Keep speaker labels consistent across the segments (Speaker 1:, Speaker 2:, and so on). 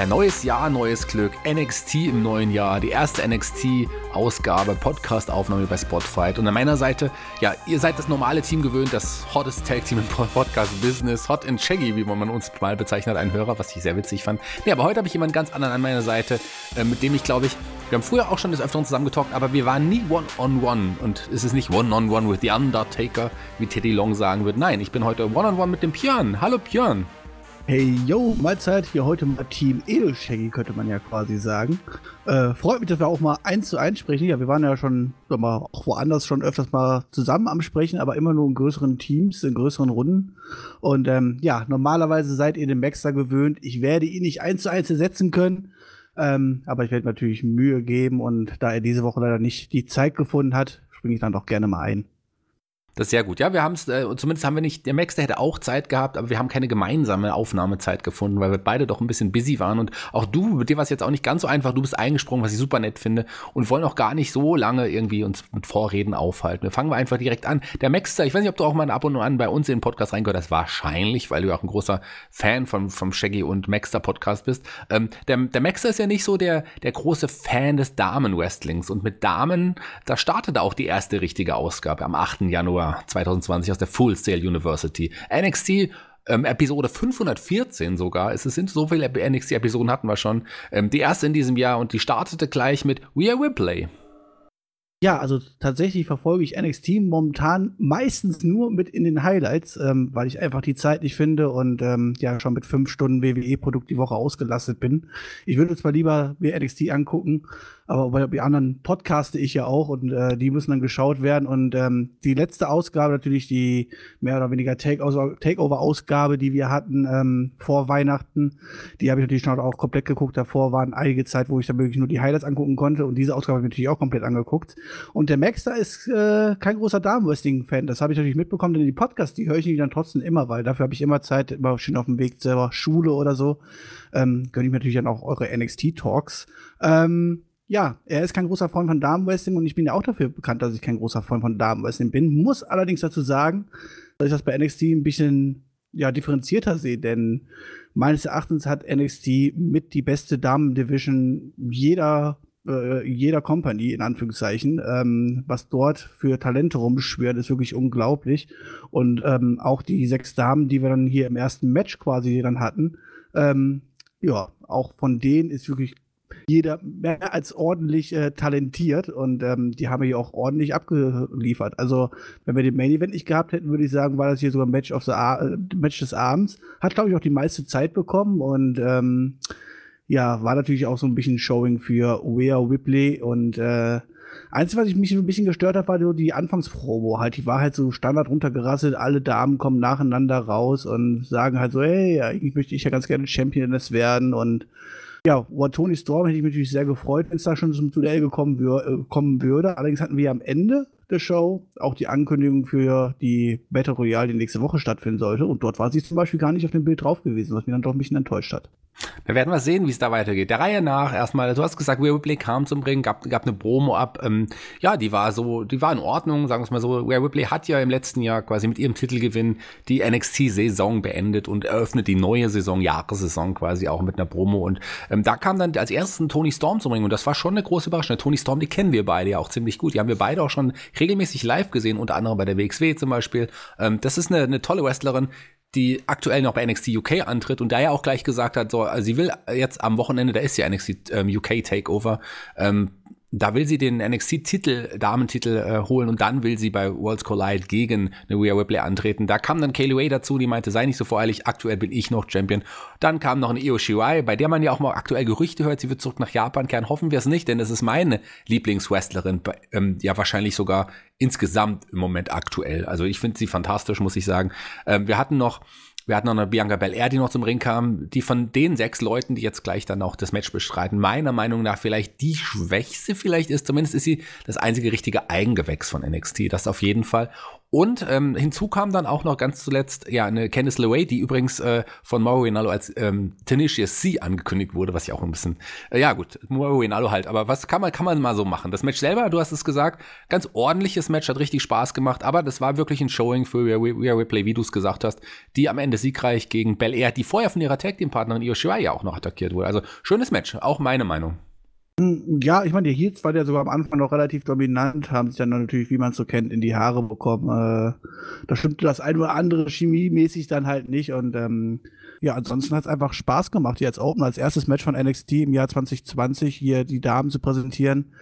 Speaker 1: Ja, neues Jahr, neues Glück. NXT im neuen Jahr. Die erste NXT-Ausgabe, Podcast-Aufnahme bei Spotify. Und an meiner Seite, ja, ihr seid das normale Team gewöhnt, das hottest Tag-Team im Podcast-Business. Hot and Shaggy, wie man uns mal bezeichnet, ein Hörer, was ich sehr witzig fand. Nee, aber heute habe ich jemanden ganz anderen an meiner Seite, äh, mit dem ich, glaube ich, wir haben früher auch schon des Öfteren zusammengetalkt, aber wir waren nie One-on-One. -on -one. Und es ist nicht One-on-One -on -one with the Undertaker, wie Teddy Long sagen wird. Nein, ich bin heute One-on-One -on -one mit dem Björn. Hallo Björn.
Speaker 2: Hey, yo, Mahlzeit, hier heute mal Team Edelshaggy, könnte man ja quasi sagen. Äh, freut mich, dass wir auch mal eins zu eins sprechen. Ja, wir waren ja schon, sag mal, auch woanders schon öfters mal zusammen am Sprechen, aber immer nur in größeren Teams, in größeren Runden. Und ähm, ja, normalerweise seid ihr den Maxter gewöhnt. Ich werde ihn nicht eins zu eins ersetzen können. Ähm, aber ich werde natürlich Mühe geben und da er diese Woche leider nicht die Zeit gefunden hat, springe ich dann doch gerne mal ein.
Speaker 1: Das ist sehr gut. Ja, wir haben es, äh, zumindest haben wir nicht, der Max, der hätte auch Zeit gehabt, aber wir haben keine gemeinsame Aufnahmezeit gefunden, weil wir beide doch ein bisschen busy waren. Und auch du, mit dir war es jetzt auch nicht ganz so einfach. Du bist eingesprungen, was ich super nett finde. Und wollen auch gar nicht so lange irgendwie uns mit Vorreden aufhalten. Wir fangen wir einfach direkt an. Der Maxter, ich weiß nicht, ob du auch mal ab und an bei uns in den Podcast reingehört hast. Wahrscheinlich, weil du auch ein großer Fan vom, vom Shaggy und Maxter Podcast bist. Ähm, der, der Maxter ist ja nicht so der, der große Fan des Damen-Wrestlings. Und mit Damen, da startete auch die erste richtige Ausgabe am 8. Januar Januar 2020 aus der Full Sail University. NXT ähm, Episode 514 sogar. Es sind so viele NXT-Episoden hatten wir schon. Ähm, die erste in diesem Jahr und die startete gleich mit We Are Ripley.
Speaker 2: Ja, also tatsächlich verfolge ich NXT momentan meistens nur mit in den Highlights, ähm, weil ich einfach die Zeit nicht finde und ähm, ja schon mit fünf Stunden WWE-Produkt die Woche ausgelastet bin. Ich würde zwar lieber mir NXT angucken, aber bei den anderen podcaste ich ja auch und äh, die müssen dann geschaut werden. Und ähm, die letzte Ausgabe, natürlich die mehr oder weniger Takeover-Ausgabe, die wir hatten ähm, vor Weihnachten, die habe ich natürlich schon auch komplett geguckt. Davor waren einige Zeit, wo ich dann wirklich nur die Highlights angucken konnte und diese Ausgabe habe ich natürlich auch komplett angeguckt. Und der Max da ist äh, kein großer Damen-Wrestling-Fan. Das habe ich natürlich mitbekommen, denn die Podcasts, die höre ich dann trotzdem immer, weil dafür habe ich immer Zeit, immer schön auf dem Weg selber Schule oder so. Ähm, gönne ich mir natürlich dann auch eure NXT-Talks. Ähm, ja, er ist kein großer Freund von Damenwrestling und ich bin ja auch dafür bekannt, dass ich kein großer Freund von Damenwrestling bin. Muss allerdings dazu sagen, dass ich das bei NXT ein bisschen ja, differenzierter sehe, denn meines Erachtens hat NXT mit die beste Damen-Division jeder äh, jeder Company, in Anführungszeichen. Ähm, was dort für Talente rumschwirrt, ist wirklich unglaublich. Und ähm, auch die sechs Damen, die wir dann hier im ersten Match quasi dann hatten, ähm, ja, auch von denen ist wirklich jeder mehr als ordentlich äh, talentiert und ähm, die haben hier auch ordentlich abgeliefert. Also, wenn wir den Main Event nicht gehabt hätten, würde ich sagen, war das hier sogar Match of the äh, Match des Abends. Hat, glaube ich, auch die meiste Zeit bekommen und ähm, ja, war natürlich auch so ein bisschen Showing für Wea Whipley und äh, Einzige, was ich mich ein bisschen gestört hat, war so die Anfangspromo halt. Die war halt so Standard runtergerasselt, alle Damen kommen nacheinander raus und sagen halt so, hey, eigentlich möchte ich ja ganz gerne Championess werden und ja, über Tony Storm hätte ich mich natürlich sehr gefreut, wenn es da schon zum Duell gekommen äh, kommen würde. Allerdings hatten wir am Ende der Show auch die Ankündigung für die Battle Royale, die nächste Woche stattfinden sollte. Und dort war sie zum Beispiel gar nicht auf dem Bild drauf gewesen, was mich dann doch ein bisschen enttäuscht hat.
Speaker 1: Wir werden mal sehen, wie es da weitergeht. Der Reihe nach, erstmal, du hast gesagt, Ripley kam zum Ring, gab, gab eine Promo ab. Ähm, ja, die war so, die war in Ordnung, sagen wir es mal so. Rare Ripley hat ja im letzten Jahr quasi mit ihrem Titelgewinn die NXT-Saison beendet und eröffnet die neue Saison, Jahressaison quasi auch mit einer Promo. Und ähm, da kam dann als ersten Tony Storm zum Ring und das war schon eine große Überraschung. Tony Storm, die kennen wir beide ja auch ziemlich gut. Die haben wir beide auch schon regelmäßig live gesehen, unter anderem bei der WXW zum Beispiel. Ähm, das ist eine, eine tolle Wrestlerin, die aktuell noch bei NXT UK antritt und da ja auch gleich gesagt hat, so, sie will jetzt am Wochenende, da ist ja NXT ähm, UK Takeover, ähm, da will sie den NXT-Titel, Damentitel äh, holen und dann will sie bei Worlds Collide gegen eine Rhea Ripley antreten. Da kam dann Kaylee Ray dazu, die meinte, sei nicht so voreilig, aktuell bin ich noch Champion. Dann kam noch eine Io Shirai, bei der man ja auch mal aktuell Gerüchte hört, sie wird zurück nach Japan kehren. Hoffen wir es nicht, denn das ist meine Lieblingswrestlerin, ähm, ja wahrscheinlich sogar insgesamt im Moment aktuell. Also ich finde sie fantastisch, muss ich sagen. Ähm, wir hatten noch Wir hatten noch eine Bianca Belair, die noch zum Ring kam, die von den sechs Leuten, die jetzt gleich dann auch das Match bestreiten, meiner Meinung nach vielleicht die schwächste vielleicht ist. Zumindest ist sie das einzige richtige Eigengewächs von NXT. Das auf jeden Fall. Und ähm, hinzu kam dann auch noch ganz zuletzt ja eine Candice LeRae, die übrigens äh, von Mauro Rinaldo als ähm, Tenacious C angekündigt wurde, was ja auch ein bisschen äh, ja gut Mauro Rinaldo halt, aber was kann man kann man mal so machen? Das Match selber, du hast es gesagt, ganz ordentliches Match, hat richtig Spaß gemacht, aber das war wirklich ein Showing für Rhea Ripley, wie du es gesagt hast, die am Ende siegreich gegen Bel Air, die vorher von ihrer Tag Team Partnerin Io Shirai ja auch noch attackiert wurde. Also schönes Match, auch meine Meinung.
Speaker 2: Hm, ja, ich meine, die Heats waren ja sogar am Anfang noch relativ dominant, haben sich dann natürlich, wie man es so kennt, in die Haare bekommen. Äh, da stimmte das ein oder andere chemiemäßig dann halt nicht. Und ähm, ja, ansonsten hat es einfach Spaß gemacht, hier als Open, als erstes Match von NXT im Jahr 2020 hier die Damen zu präsentieren.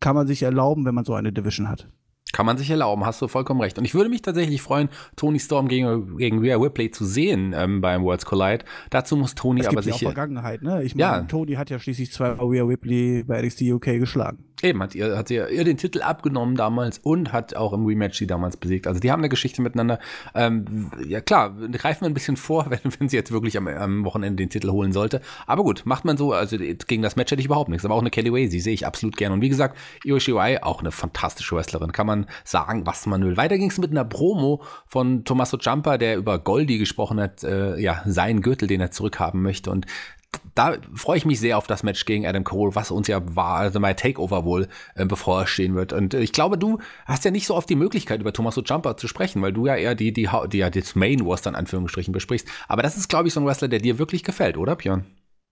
Speaker 2: Kann man sich erlauben, wenn man so eine Division hat.
Speaker 1: Kann man sich erlauben, hast du vollkommen recht. Und ich würde mich tatsächlich freuen, Tony Storm gegen, gegen Rhea Ripley zu sehen ähm, beim Worlds Collide. Dazu muss Tony
Speaker 2: es
Speaker 1: aber
Speaker 2: gibt
Speaker 1: sich.
Speaker 2: Ja auch Vergangenheit, ne? Ich meine,
Speaker 1: Ja.
Speaker 2: Tony hat ja schließlich zwei Rhea Ripley bei NXT UK geschlagen.
Speaker 1: Eben, hat ihr, hat ihr, ihr den Titel abgenommen damals und hat auch im Rematch sie damals besiegt. Also die haben eine Geschichte miteinander. Ähm, ja klar, greifen wir ein bisschen vor, wenn, wenn sie jetzt wirklich am, am Wochenende den Titel holen sollte. Aber gut, macht man so. Also gegen das Match hätte ich überhaupt nichts. Aber auch eine Kelly Way, sie sehe ich absolut gerne. Und wie gesagt, Io Shirai, auch eine fantastische Wrestlerin. Kann man sagen, was man will. Weiter ging es mit einer Promo von Tommaso Ciampa, der über Goldie gesprochen hat, äh, ja, seinen Gürtel, den er zurückhaben möchte. Und da freue ich mich sehr auf das Match gegen Adam Cole, was uns ja war, also mein Takeover wohl äh, bevorstehen wird. Und äh, ich glaube, du hast ja nicht so oft die Möglichkeit, über Tommaso Ciampa zu sprechen, weil du ja eher die, die, die, ja, das Main Roster in Anführungsstrichen besprichst. Aber das ist, glaube ich, so ein Wrestler, der dir wirklich gefällt, oder, Björn?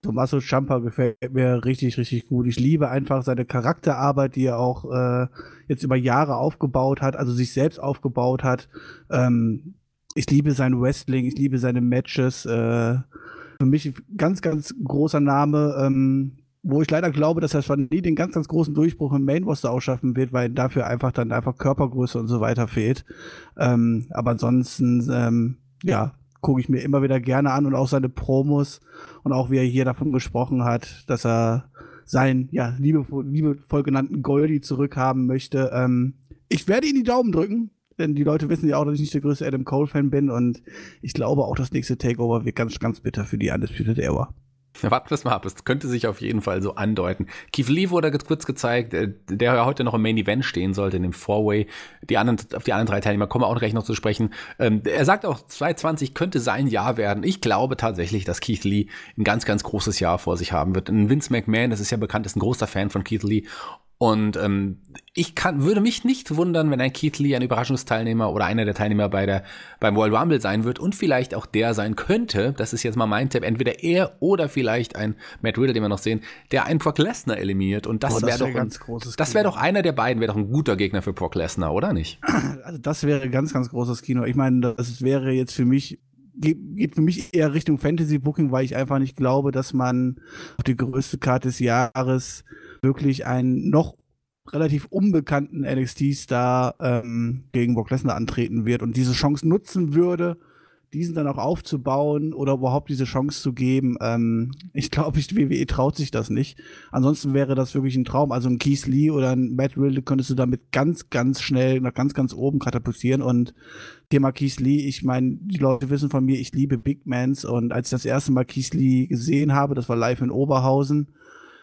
Speaker 2: Tommaso Ciampa gefällt mir richtig, richtig gut. Ich liebe einfach seine Charakterarbeit, die er auch äh, jetzt über Jahre aufgebaut hat, also sich selbst aufgebaut hat. Ähm, ich liebe sein Wrestling, ich liebe seine Matches. Äh, für mich ein ganz, ganz großer Name, ähm, wo ich leider glaube, dass er schon nie den ganz, ganz großen Durchbruch im Main ausschaffen wird, weil dafür einfach dann einfach Körpergröße und so weiter fehlt. Ähm, aber ansonsten, ähm, ja, gucke ich mir immer wieder gerne an und auch seine Promos und auch wie er hier davon gesprochen hat, dass er seinen, ja, liebevoll, liebevoll genannten Goldie zurückhaben möchte. Ähm, ich werde ihm die Daumen drücken, denn die Leute wissen ja auch, dass ich nicht der größte Adam Cole-Fan bin und ich glaube auch, das nächste Takeover wird ganz, ganz bitter für die Undisputed Era.
Speaker 1: Ja, warten wir mal ab. Es könnte sich auf jeden Fall so andeuten. Keith Lee wurde kurz gezeigt, äh, der ja heute noch im Main Event stehen sollte, in dem Four-Way. Die anderen, auf die anderen drei Teilnehmer kommen wir auch gleich noch zu sprechen. Ähm, er sagt auch, 2020 könnte sein Jahr werden. Ich glaube tatsächlich, dass Keith Lee ein ganz, ganz großes Jahr vor sich haben wird. Vince McMahon, das ist ja bekannt, ist ein großer Fan von Keith Lee. Und ähm, ich kann, würde mich nicht wundern, wenn ein Keith Lee ein Überraschungsteilnehmer oder einer der Teilnehmer bei der, beim World Rumble sein wird und vielleicht auch der sein könnte, das ist jetzt mal mein Tipp, entweder er oder vielleicht ein Matt Riddle, den wir noch sehen, der einen Brock Lesnar eliminiert. Und das
Speaker 2: Oh, das
Speaker 1: wäre
Speaker 2: wär
Speaker 1: doch, ein,
Speaker 2: ganz großes
Speaker 1: das wäre doch einer der beiden, wäre doch ein guter Gegner für Brock Lesnar, oder nicht?
Speaker 2: Also das wäre ganz, ganz großes Kino. Ich meine, das wäre jetzt für mich, geht, geht für mich eher Richtung Fantasy Booking, weil ich einfach nicht glaube, dass man auf die größte Karte des Jahres wirklich einen noch relativ unbekannten NXT-Star ähm, gegen Brock Lesnar antreten wird und diese Chance nutzen würde, diesen dann auch aufzubauen oder überhaupt diese Chance zu geben. Ähm, ich glaube, ich, WWE traut sich das nicht. Ansonsten wäre das wirklich ein Traum. Also ein Keith Lee oder ein Matt Riddle könntest du damit ganz, ganz schnell nach ganz, ganz oben katapultieren. Und Thema Keith Lee, ich meine, die Leute wissen von mir, ich liebe Big Mans. Und als ich das erste Mal Keith Lee gesehen habe, das war live in Oberhausen,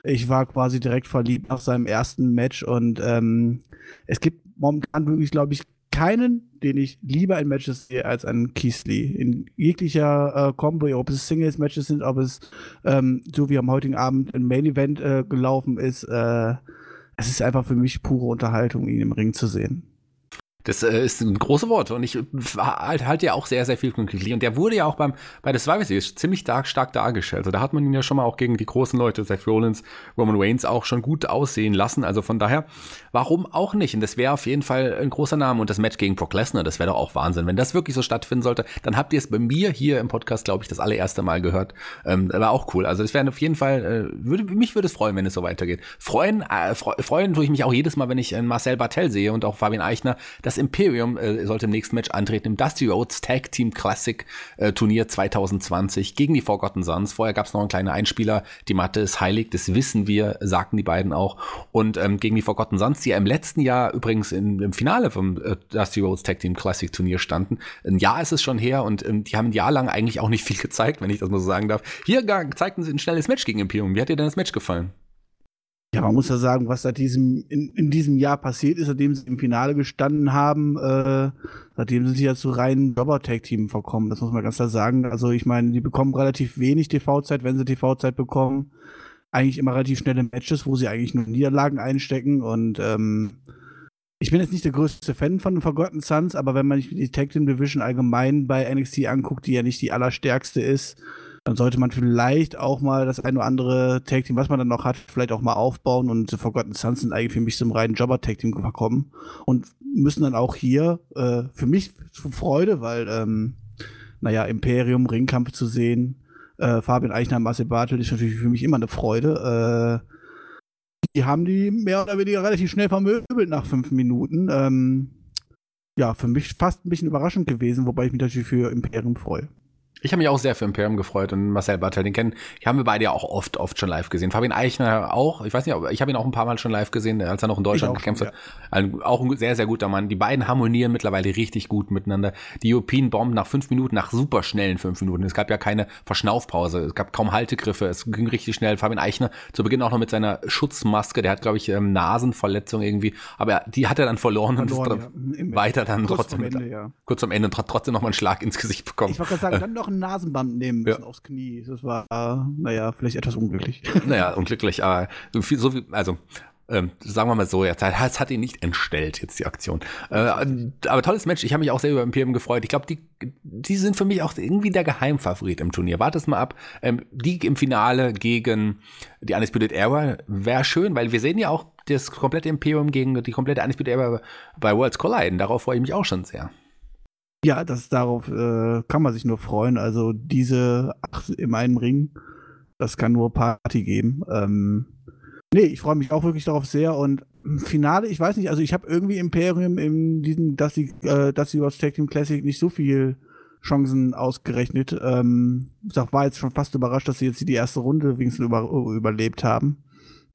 Speaker 2: ich war quasi direkt verliebt nach seinem ersten Match. Und ähm, es gibt momentan wirklich, glaube ich, keinen, den ich lieber in Matches sehe als einen Lee. In jeglicher äh, Combo, ob es Singles-Matches sind, ob es ähm, so wie am heutigen Abend ein Main-Event äh, gelaufen ist. Äh, es ist einfach für mich pure Unterhaltung, ihn im Ring zu sehen.
Speaker 1: Das äh, ist ein großes Wort und ich halt, halt ja auch sehr, sehr viel von Lee. Und der wurde ja auch beim, bei der Survivor Series ziemlich stark, stark dargestellt. Also da hat man ihn ja schon mal auch gegen die großen Leute, Seth Rollins, Roman Reigns auch schon gut aussehen lassen. Also von daher, warum auch nicht? Und das wäre auf jeden Fall ein großer Name. Und das Match gegen Brock Lesnar, das wäre doch auch Wahnsinn. Wenn das wirklich so stattfinden sollte, dann habt ihr es bei mir hier im Podcast, glaube ich, das allererste Mal gehört. Ähm, war auch cool. Also das wäre auf jeden Fall, äh, würde, mich würde es freuen, wenn es so weitergeht. Freuen, äh, freu- freuen tue ich mich auch jedes Mal, wenn ich äh, Marcel Bartel sehe und auch Fabian Eichner. Das das Imperium äh, sollte im nächsten Match antreten im Dusty Rhodes Tag Team Classic äh, Turnier 2020 gegen die Forgotten Sons. Vorher gab es noch einen kleinen Einspieler, die Matte ist heilig, das wissen wir, sagten die beiden auch. Und ähm, gegen die Forgotten Sons, die ja im letzten Jahr übrigens in, im Finale vom äh, Dusty Rhodes Tag Team Classic Turnier standen. Ein Jahr ist es schon her und ähm, die haben ein Jahr lang eigentlich auch nicht viel gezeigt, wenn ich das mal so sagen darf. Hier zeigten sie ein schnelles Match gegen Imperium. Wie hat dir denn das Match gefallen?
Speaker 2: Ja, man muss ja sagen, was seit diesem, in, in diesem Jahr passiert ist, seitdem sie im Finale gestanden haben, äh, seitdem sind sie ja zu reinen Jobber-Tag-Team verkommen. Das muss man ganz klar sagen. Also ich meine, die bekommen relativ wenig TV-Zeit, wenn sie TV-Zeit bekommen. Eigentlich immer relativ schnelle Matches, wo sie eigentlich nur Niederlagen einstecken. Und ähm, ich bin jetzt nicht der größte Fan von den Forgotten Sons, aber wenn man sich die Tag Team Division allgemein bei NXT anguckt, die ja nicht die allerstärkste ist, dann sollte man vielleicht auch mal das ein oder andere Tag Team, was man dann noch hat, vielleicht auch mal aufbauen und The Forgotten Sons sind eigentlich für mich zum reinen Jobber Tag Team gekommen und müssen dann auch hier äh, für mich Freude, weil ähm, naja, Imperium, Ringkampf zu sehen, äh, Fabian Eichner, Marcel Bartel ist natürlich für mich immer eine Freude. Äh, die haben die mehr oder weniger relativ schnell vermöbelt nach fünf Minuten. Ähm, ja, für mich fast ein bisschen überraschend gewesen, wobei ich mich natürlich für Imperium freue.
Speaker 1: Ich habe mich auch sehr für Imperium gefreut und Marcel Bartel, den kennen, die haben wir beide ja auch oft, oft schon live gesehen. Fabian Eichner auch, ich weiß nicht, aber ich habe ihn auch ein paar Mal schon live gesehen, als er noch in Deutschland gekämpft hat. Ja. auch ein sehr, sehr guter Mann. Die beiden harmonieren mittlerweile richtig gut miteinander. Die European Bomb nach fünf Minuten, nach super schnellen fünf Minuten. Es gab ja keine Verschnaufpause, es gab kaum Haltegriffe, es ging richtig schnell. Fabian Eichner zu Beginn auch noch mit seiner Schutzmaske, der hat, glaube ich, ähm, Nasenverletzung irgendwie, aber die hat er dann verloren, verloren und ist ja. weiter dann kurz trotzdem, Ende, ja. kurz am Ende trotzdem noch mal einen Schlag ins Gesicht bekommen.
Speaker 2: Ich wollte gerade sagen, dann noch ein Nasenband nehmen müssen ja. aufs Knie. Das war, naja, vielleicht etwas unglücklich.
Speaker 1: Naja, unglücklich, aber so viel, so viel also ähm, sagen wir mal so, jetzt es hat ihn nicht entstellt, jetzt die Aktion. Äh, aber tolles Match, ich habe mich auch sehr über Imperium gefreut. Ich glaube, die, die sind für mich auch irgendwie der Geheimfavorit im Turnier. Wartet mal ab. Ähm, die im Finale gegen die Undisputed Era wäre schön, weil wir sehen ja auch das komplette Imperium gegen die komplette Undisputed Era bei Worlds Colliden. Darauf freue ich mich auch schon sehr.
Speaker 2: Ja, das darauf äh, kann man sich nur freuen. Also diese acht im einen Ring, das kann nur Party geben. Ähm, nee, ich freue mich auch wirklich darauf sehr. Und Finale, ich weiß nicht, also ich habe irgendwie Imperium in diesem, dass die, äh, dass die Watch Tag Team Classic nicht so viel Chancen ausgerechnet. Ähm, ich war jetzt schon fast überrascht, dass sie jetzt die erste Runde wenigstens über, überlebt haben.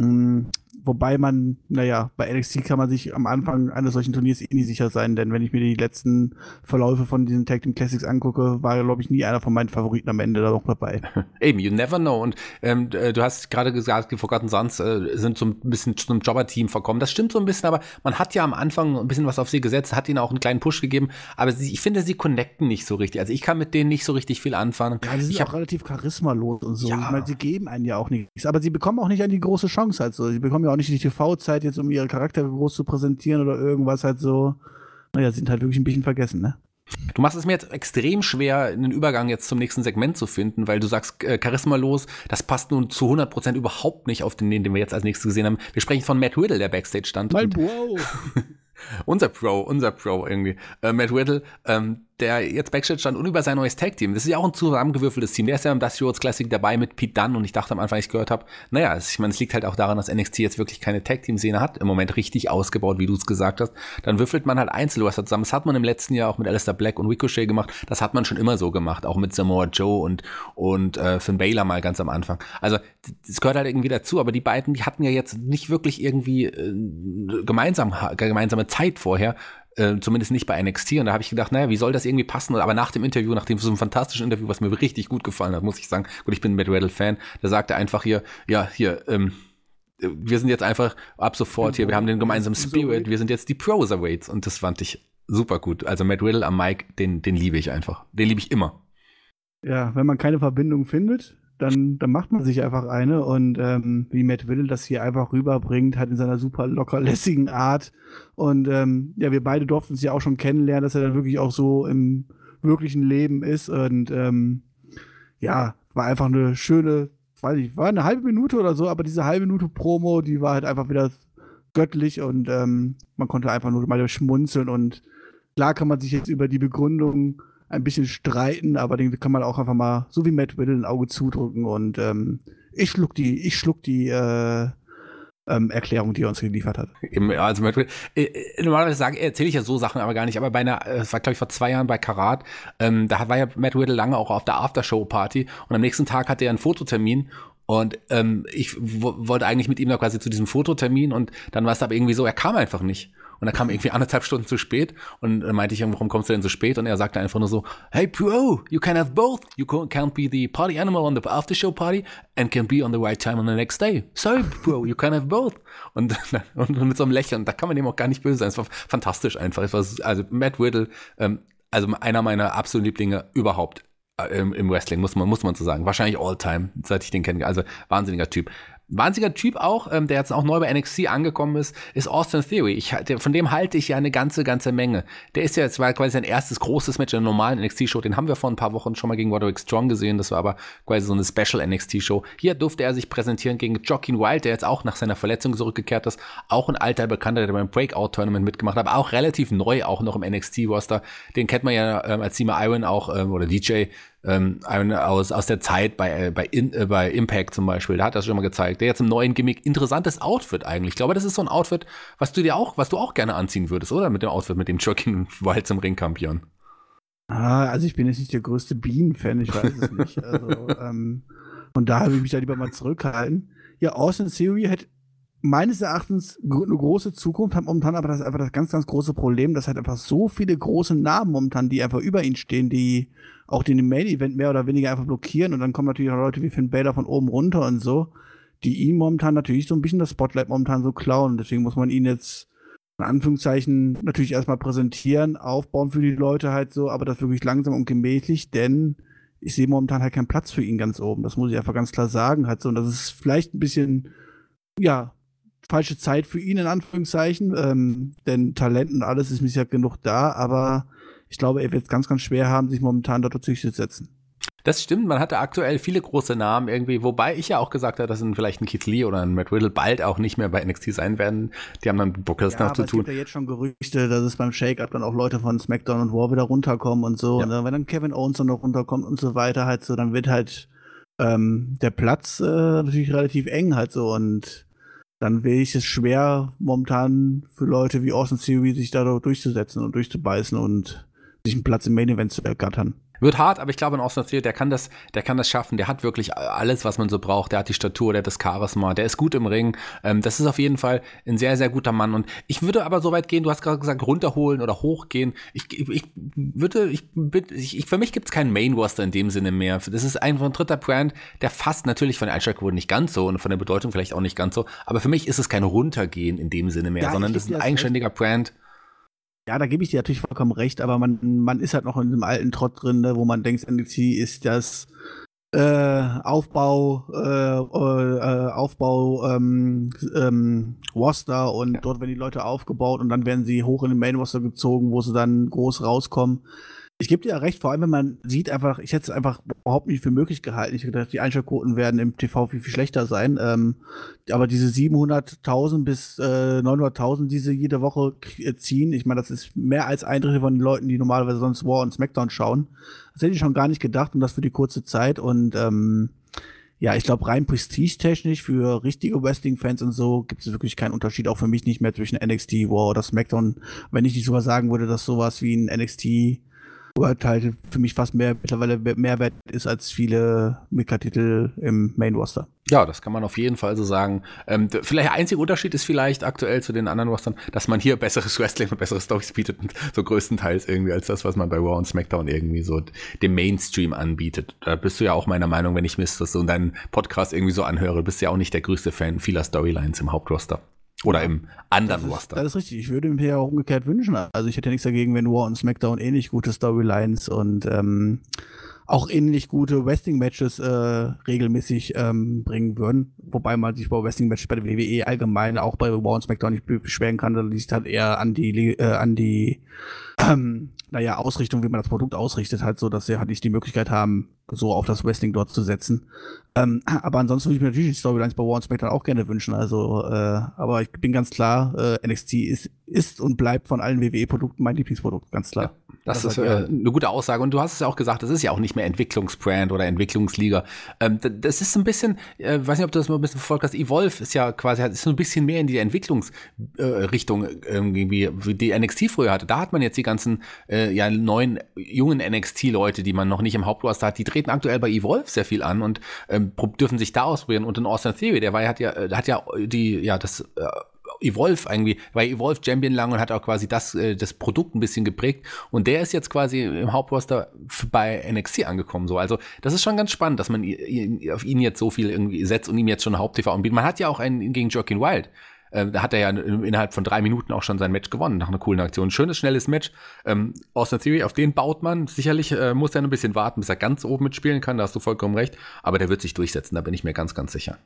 Speaker 2: Mhm. Wobei man, naja, bei NXT kann man sich am Anfang eines solchen Turniers eh nie sicher sein, denn wenn ich mir die letzten Verläufe von diesen Tag Team Classics angucke, war, glaube ich, nie einer von meinen Favoriten am Ende da noch dabei.
Speaker 1: Eben, you never know. Und ähm, äh, du hast gerade gesagt, die Forgotten Sons äh, sind so ein bisschen zum Jobber-Team verkommen. Das stimmt so ein bisschen, aber man hat ja am Anfang ein bisschen was auf sie gesetzt, hat ihnen auch einen kleinen Push gegeben, aber sie, ich finde, sie connecten nicht so richtig. Also ich kann mit denen nicht so richtig viel anfangen.
Speaker 2: Ja, die sind
Speaker 1: ich
Speaker 2: auch relativ charismalos und so. Ja. Ich meine, sie geben einen ja auch nichts, aber sie bekommen auch nicht an die große Chance halt so. Sie bekommen ja auch nicht die TV-Zeit jetzt, um ihre Charaktere groß zu präsentieren oder irgendwas halt so. Naja, sind halt wirklich ein bisschen vergessen, ne?
Speaker 1: Du machst es mir jetzt extrem schwer, einen Übergang jetzt zum nächsten Segment zu finden, weil du sagst, äh, Charisma los, das passt nun zu 100% überhaupt nicht auf den, den wir jetzt als nächstes gesehen haben. Wir sprechen von Matt Riddle, der Backstage stand.
Speaker 2: Mein Bro.
Speaker 1: unser Pro, unser Pro irgendwie. Äh, Matt Riddle, ähm, der jetzt Backstage stand und über sein neues Tag-Team. Das ist ja auch ein zusammengewürfeltes Team. Der ist ja im Dusty Rhodes Classic dabei mit Pete Dunne und ich dachte am Anfang, ich gehört habe, naja, ich meine, es liegt halt auch daran, dass NXT jetzt wirklich keine Tag-Team-Szene hat, im Moment richtig ausgebaut, wie du es gesagt hast. Dann würfelt man halt Einzelwrestler zusammen. Das hat man im letzten Jahr auch mit Alistair Black und Ricochet gemacht. Das hat man schon immer so gemacht, auch mit Samoa Joe und, und äh, Finn Baylor mal ganz am Anfang. Also, das gehört halt irgendwie dazu, aber die beiden, die hatten ja jetzt nicht wirklich irgendwie äh, gemeinsam, gemeinsame Zeit vorher, äh, zumindest nicht bei NXT. Und da habe ich gedacht, naja, wie soll das irgendwie passen? Aber nach dem Interview, nach dem so einem fantastischen Interview, was mir richtig gut gefallen hat, muss ich sagen, gut, ich bin ein Matt Riddle-Fan, da sagte er einfach hier, ja, hier, ähm, wir sind jetzt einfach ab sofort hier, wir haben den gemeinsamen Spirit, wir sind jetzt die Proserweights und das fand ich super gut. Also Matt Riddle am Mike, den, den liebe ich einfach. Den liebe ich immer.
Speaker 2: Ja, wenn man keine Verbindung findet, dann, dann macht man sich einfach eine und ähm, wie Matt Will das hier einfach rüberbringt, hat in seiner super locker lässigen Art. Und ähm, ja, wir beide durften es ja auch schon kennenlernen, dass er dann wirklich auch so im wirklichen Leben ist. Und ähm, ja, war einfach eine schöne, weiß ich, war eine halbe Minute oder so, aber diese halbe Minute Promo, die war halt einfach wieder göttlich. Und ähm, man konnte einfach nur mal schmunzeln. Und klar kann man sich jetzt über die Begründung ein bisschen streiten, aber den kann man auch einfach mal, so wie Matt Riddle, ein Auge zudrücken und ähm, ich schluck die, ich schluck die, äh, ähm, Erklärung, die er uns geliefert hat.
Speaker 1: Also äh, äh, normalerweise sage, erzähle ich ja so Sachen aber gar nicht, aber bei einer, es war glaube ich vor zwei Jahren bei Karat, ähm, da war ja Matt Riddle lange auch auf der Aftershow-Party und am nächsten Tag hatte er einen Fototermin und ähm, ich wollte eigentlich mit ihm da quasi zu diesem Fototermin und dann war es aber irgendwie so, er kam einfach nicht. Und er kam irgendwie anderthalb Stunden zu spät und dann meinte ich, warum kommst du denn so spät? Und er sagte einfach nur so, hey Bro, you can have both. You can't be the party animal on the after show party and can be on the right time on the next day. Sorry Bro, you can have both. Und, und mit so einem Lächeln, da kann man dem auch gar nicht böse sein. Es war fantastisch einfach. Es war, also Matt Riddle, ähm, also einer meiner absoluten Lieblinge überhaupt äh, im, im Wrestling, muss man, muss man so sagen. Wahrscheinlich all time, seit ich den kenne. Also wahnsinniger Typ. Wahnsinniger Typ auch, ähm, der jetzt auch neu bei NXT angekommen ist, ist Austin Theory. Ich, der, von dem halte ich ja eine ganze, ganze Menge. Der ist ja jetzt war quasi sein erstes großes Match in der normalen NXT-Show. Den haben wir vor ein paar Wochen schon mal gegen Roderick Strong gesehen. Das war aber quasi so eine Special NXT-Show. Hier durfte er sich präsentieren gegen Joaquin Wild, der jetzt auch nach seiner Verletzung zurückgekehrt ist. Auch ein alter Bekannter, der beim Breakout-Tournament mitgemacht hat, aber auch relativ neu, auch noch im NXT-Roster. Den kennt man ja ähm, als Sima Iron auch, ähm, oder DJ, ähm, aus, aus der Zeit bei, äh, bei, in, äh, bei Impact zum Beispiel, da hat das schon mal gezeigt. Der jetzt im neuen Gimmick, interessantes Outfit eigentlich. Ich glaube, das ist so ein Outfit, was du dir auch, was du auch gerne anziehen würdest, oder? Mit dem Outfit, mit dem Joaquin Wild zum Ringkampion.
Speaker 2: Ah, also ich bin jetzt nicht der größte Bienen-Fan, ich weiß es nicht. Also, ähm, von daher will ich mich da lieber mal zurückhalten. Ja, Austin Theory hat meines Erachtens eine große Zukunft, hat momentan aber das einfach das ganz, ganz große Problem, dass halt einfach so viele große Namen momentan, die einfach über ihn stehen, die auch den Main Event mehr oder weniger einfach blockieren und dann kommen natürlich auch Leute wie Finn Balor von oben runter und so, die ihn momentan natürlich so ein bisschen das Spotlight momentan so klauen. Deswegen muss man ihn jetzt in Anführungszeichen natürlich erstmal präsentieren, aufbauen für die Leute halt so, aber das wirklich langsam und gemächlich, denn ich sehe momentan halt keinen Platz für ihn ganz oben. Das muss ich einfach ganz klar sagen halt so. Und das ist vielleicht ein bisschen, ja, falsche Zeit für ihn in Anführungszeichen, ähm, denn Talent und alles ist bisher genug da, aber ich glaube, er wird es ganz, ganz schwer haben, sich momentan dort durchzusetzen.
Speaker 1: Das stimmt, man hatte aktuell viele große Namen irgendwie, wobei ich ja auch gesagt habe, dass ein, vielleicht ein Keith Lee oder ein Matt Riddle bald auch nicht mehr bei NXT sein werden. Die haben dann Bookers ja, noch zu tun. Es
Speaker 2: gibt ja jetzt schon Gerüchte, dass es beim Shake-Up dann auch Leute von SmackDown und War wieder runterkommen und so. Ja. Und dann, wenn dann Kevin Owens dann noch runterkommt und so weiter, halt so, dann wird halt ähm, der Platz äh, natürlich relativ eng halt so und dann wäre ich es schwer momentan für Leute wie Austin Theory sich da durchzusetzen und durchzubeißen und sich einen Platz im Main Event zu ergattern.
Speaker 1: Wird hart, aber ich glaube, in Austin Theory, der kann das, der kann das schaffen. Der hat wirklich alles, was man so braucht. Der hat die Statur, der hat das Charisma, der ist gut im Ring. Ähm, das ist auf jeden Fall ein sehr, sehr guter Mann. Und ich würde aber so weit gehen, du hast gerade gesagt, runterholen oder hochgehen. Ich, ich, ich würde, ich, ich, ich für mich gibt es keinen Main Roster in dem Sinne mehr. Das ist einfach ein dritter Brand, der fast natürlich von der Einschaltquote nicht ganz so und von der Bedeutung vielleicht auch nicht ganz so. Aber für mich ist es kein Runtergehen in dem Sinne mehr, ja, sondern das ist ein eigenständiger Brand.
Speaker 2: Ja, da gebe ich dir natürlich vollkommen recht, aber man, man ist halt noch in einem alten Trott drin, ne, wo man denkt, NXT ist das äh, Aufbau, äh, äh, Aufbau ähm, ähm, Roster und ja. dort werden die Leute aufgebaut und dann werden sie hoch in den Main Roster gezogen, wo sie dann groß rauskommen. Ich gebe dir ja recht, vor allem wenn man sieht einfach, ich hätte es einfach überhaupt nicht für möglich gehalten. Ich hätte gedacht, die Einschaltquoten werden im TV viel, viel schlechter sein. Ähm, aber diese 700.000 bis äh, 900.000, die sie jede Woche äh, ziehen, ich meine, das ist mehr als ein Drittel von den Leuten, die normalerweise sonst War und Smackdown schauen. Das hätte ich schon gar nicht gedacht und das für die kurze Zeit. Und ähm, ja, ich glaube, rein prestigetechnisch für richtige Wrestling-Fans und so gibt es wirklich keinen Unterschied, auch für mich nicht mehr zwischen NXT, War oder Smackdown. Wenn ich nicht sogar sagen würde, dass sowas wie ein NXT halt für mich fast mehr mittlerweile mehr wert ist als viele Mika-Titel im Main-Roster.
Speaker 1: Ja, das kann man auf jeden Fall so sagen. Ähm, vielleicht der einzige Unterschied ist vielleicht aktuell zu den anderen Rostern, dass man hier besseres Wrestling und bessere Storys bietet, so größtenteils irgendwie als das, was man bei Raw und SmackDown irgendwie so dem Mainstream anbietet. Da bist du ja auch meiner Meinung, wenn ich mir das so in deinen Podcast irgendwie so anhöre, bist du ja auch nicht der größte Fan vieler Storylines im Hauptroster. Oder im anderen
Speaker 2: das
Speaker 1: ist, Roster.
Speaker 2: Das ist richtig. Ich würde mir ja auch umgekehrt wünschen. Also ich hätte nichts dagegen, wenn War und SmackDown ähnlich gute Storylines und ähm, auch ähnlich gute Wrestling-Matches äh, regelmäßig ähm, bringen würden. Wobei man sich bei Wrestling-Matches bei der WWE allgemein auch bei War und SmackDown nicht beschweren kann. Da liegt halt eher an die, äh, an die ähm, naja, Ausrichtung, wie man das Produkt ausrichtet, halt so, dass sie halt nicht die Möglichkeit haben, so auf das Wrestling dort zu setzen. Ähm, aber ansonsten würde ich mir natürlich die Storylines bei War und SmackDown auch gerne wünschen. Also, äh, aber ich bin ganz klar, äh, NXT ist, ist und bleibt von allen WWE-Produkten mein Lieblingsprodukt, ganz klar.
Speaker 1: Ja Das, das ist äh, eine gute Aussage. Und du hast es ja auch gesagt, das ist ja auch nicht mehr Entwicklungsbrand oder Entwicklungsliga. Ähm, das ist ein bisschen, äh, weiß nicht, ob du das mal ein bisschen verfolgt hast. Evolve ist ja quasi, ist so ein bisschen mehr in die Entwicklungsrichtung äh, irgendwie, wie die NXT früher hatte. Da hat man jetzt die ganzen äh, ja, neuen, jungen NXT-Leute, die man noch nicht im Hauptroster hat, die treten aktuell bei Evolve sehr viel an und ähm, dürfen sich da ausprobieren. Und in Austin Theory, der war, hat ja, äh, hat ja die, ja, das äh, Evolve irgendwie, war Evolve Champion lang und hat auch quasi das, äh, das Produkt ein bisschen geprägt. Und der ist jetzt quasi im Hauptroster bei NXT angekommen. So. Also das ist schon ganz spannend, dass man auf ihn jetzt so viel irgendwie setzt und ihm jetzt schon Haupt-TV anbietet. Man hat ja auch einen gegen Joaquin Wild. Ähm, da hat er ja innerhalb von drei Minuten auch schon sein Match gewonnen, nach einer coolen Aktion. Schönes, schnelles Match. Ähm, Austin Theory, auf den baut man. Sicherlich äh, muss er ein bisschen warten, bis er ganz oben mitspielen kann, da hast du vollkommen recht. Aber der wird sich durchsetzen, da bin ich mir ganz, ganz sicher.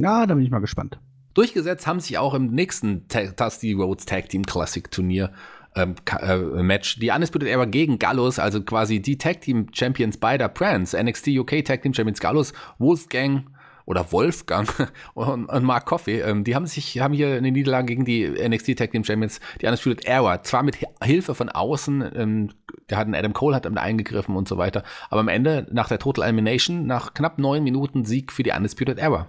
Speaker 2: Ja, da bin ich mal gespannt.
Speaker 1: Durchgesetzt haben sich auch im nächsten Dusty Roads Tag Team Classic Turnier ähm, äh, Match. Die Undisputed Era gegen Gallus, also quasi die Tag Team Champions beider Brands, NXT UK Tag Team Champions Gallus, Wolfgang oder Wolfgang und, und Mark Coffey, ähm, die haben sich, haben hier eine Niederlage gegen die NXT Tag Team Champions, die Undisputed Era, zwar mit Hilfe von außen, ähm, der hat Adam Cole hat damit eingegriffen und so weiter, aber am Ende nach der Total Elimination, nach knapp neun Minuten Sieg für die Undisputed Era.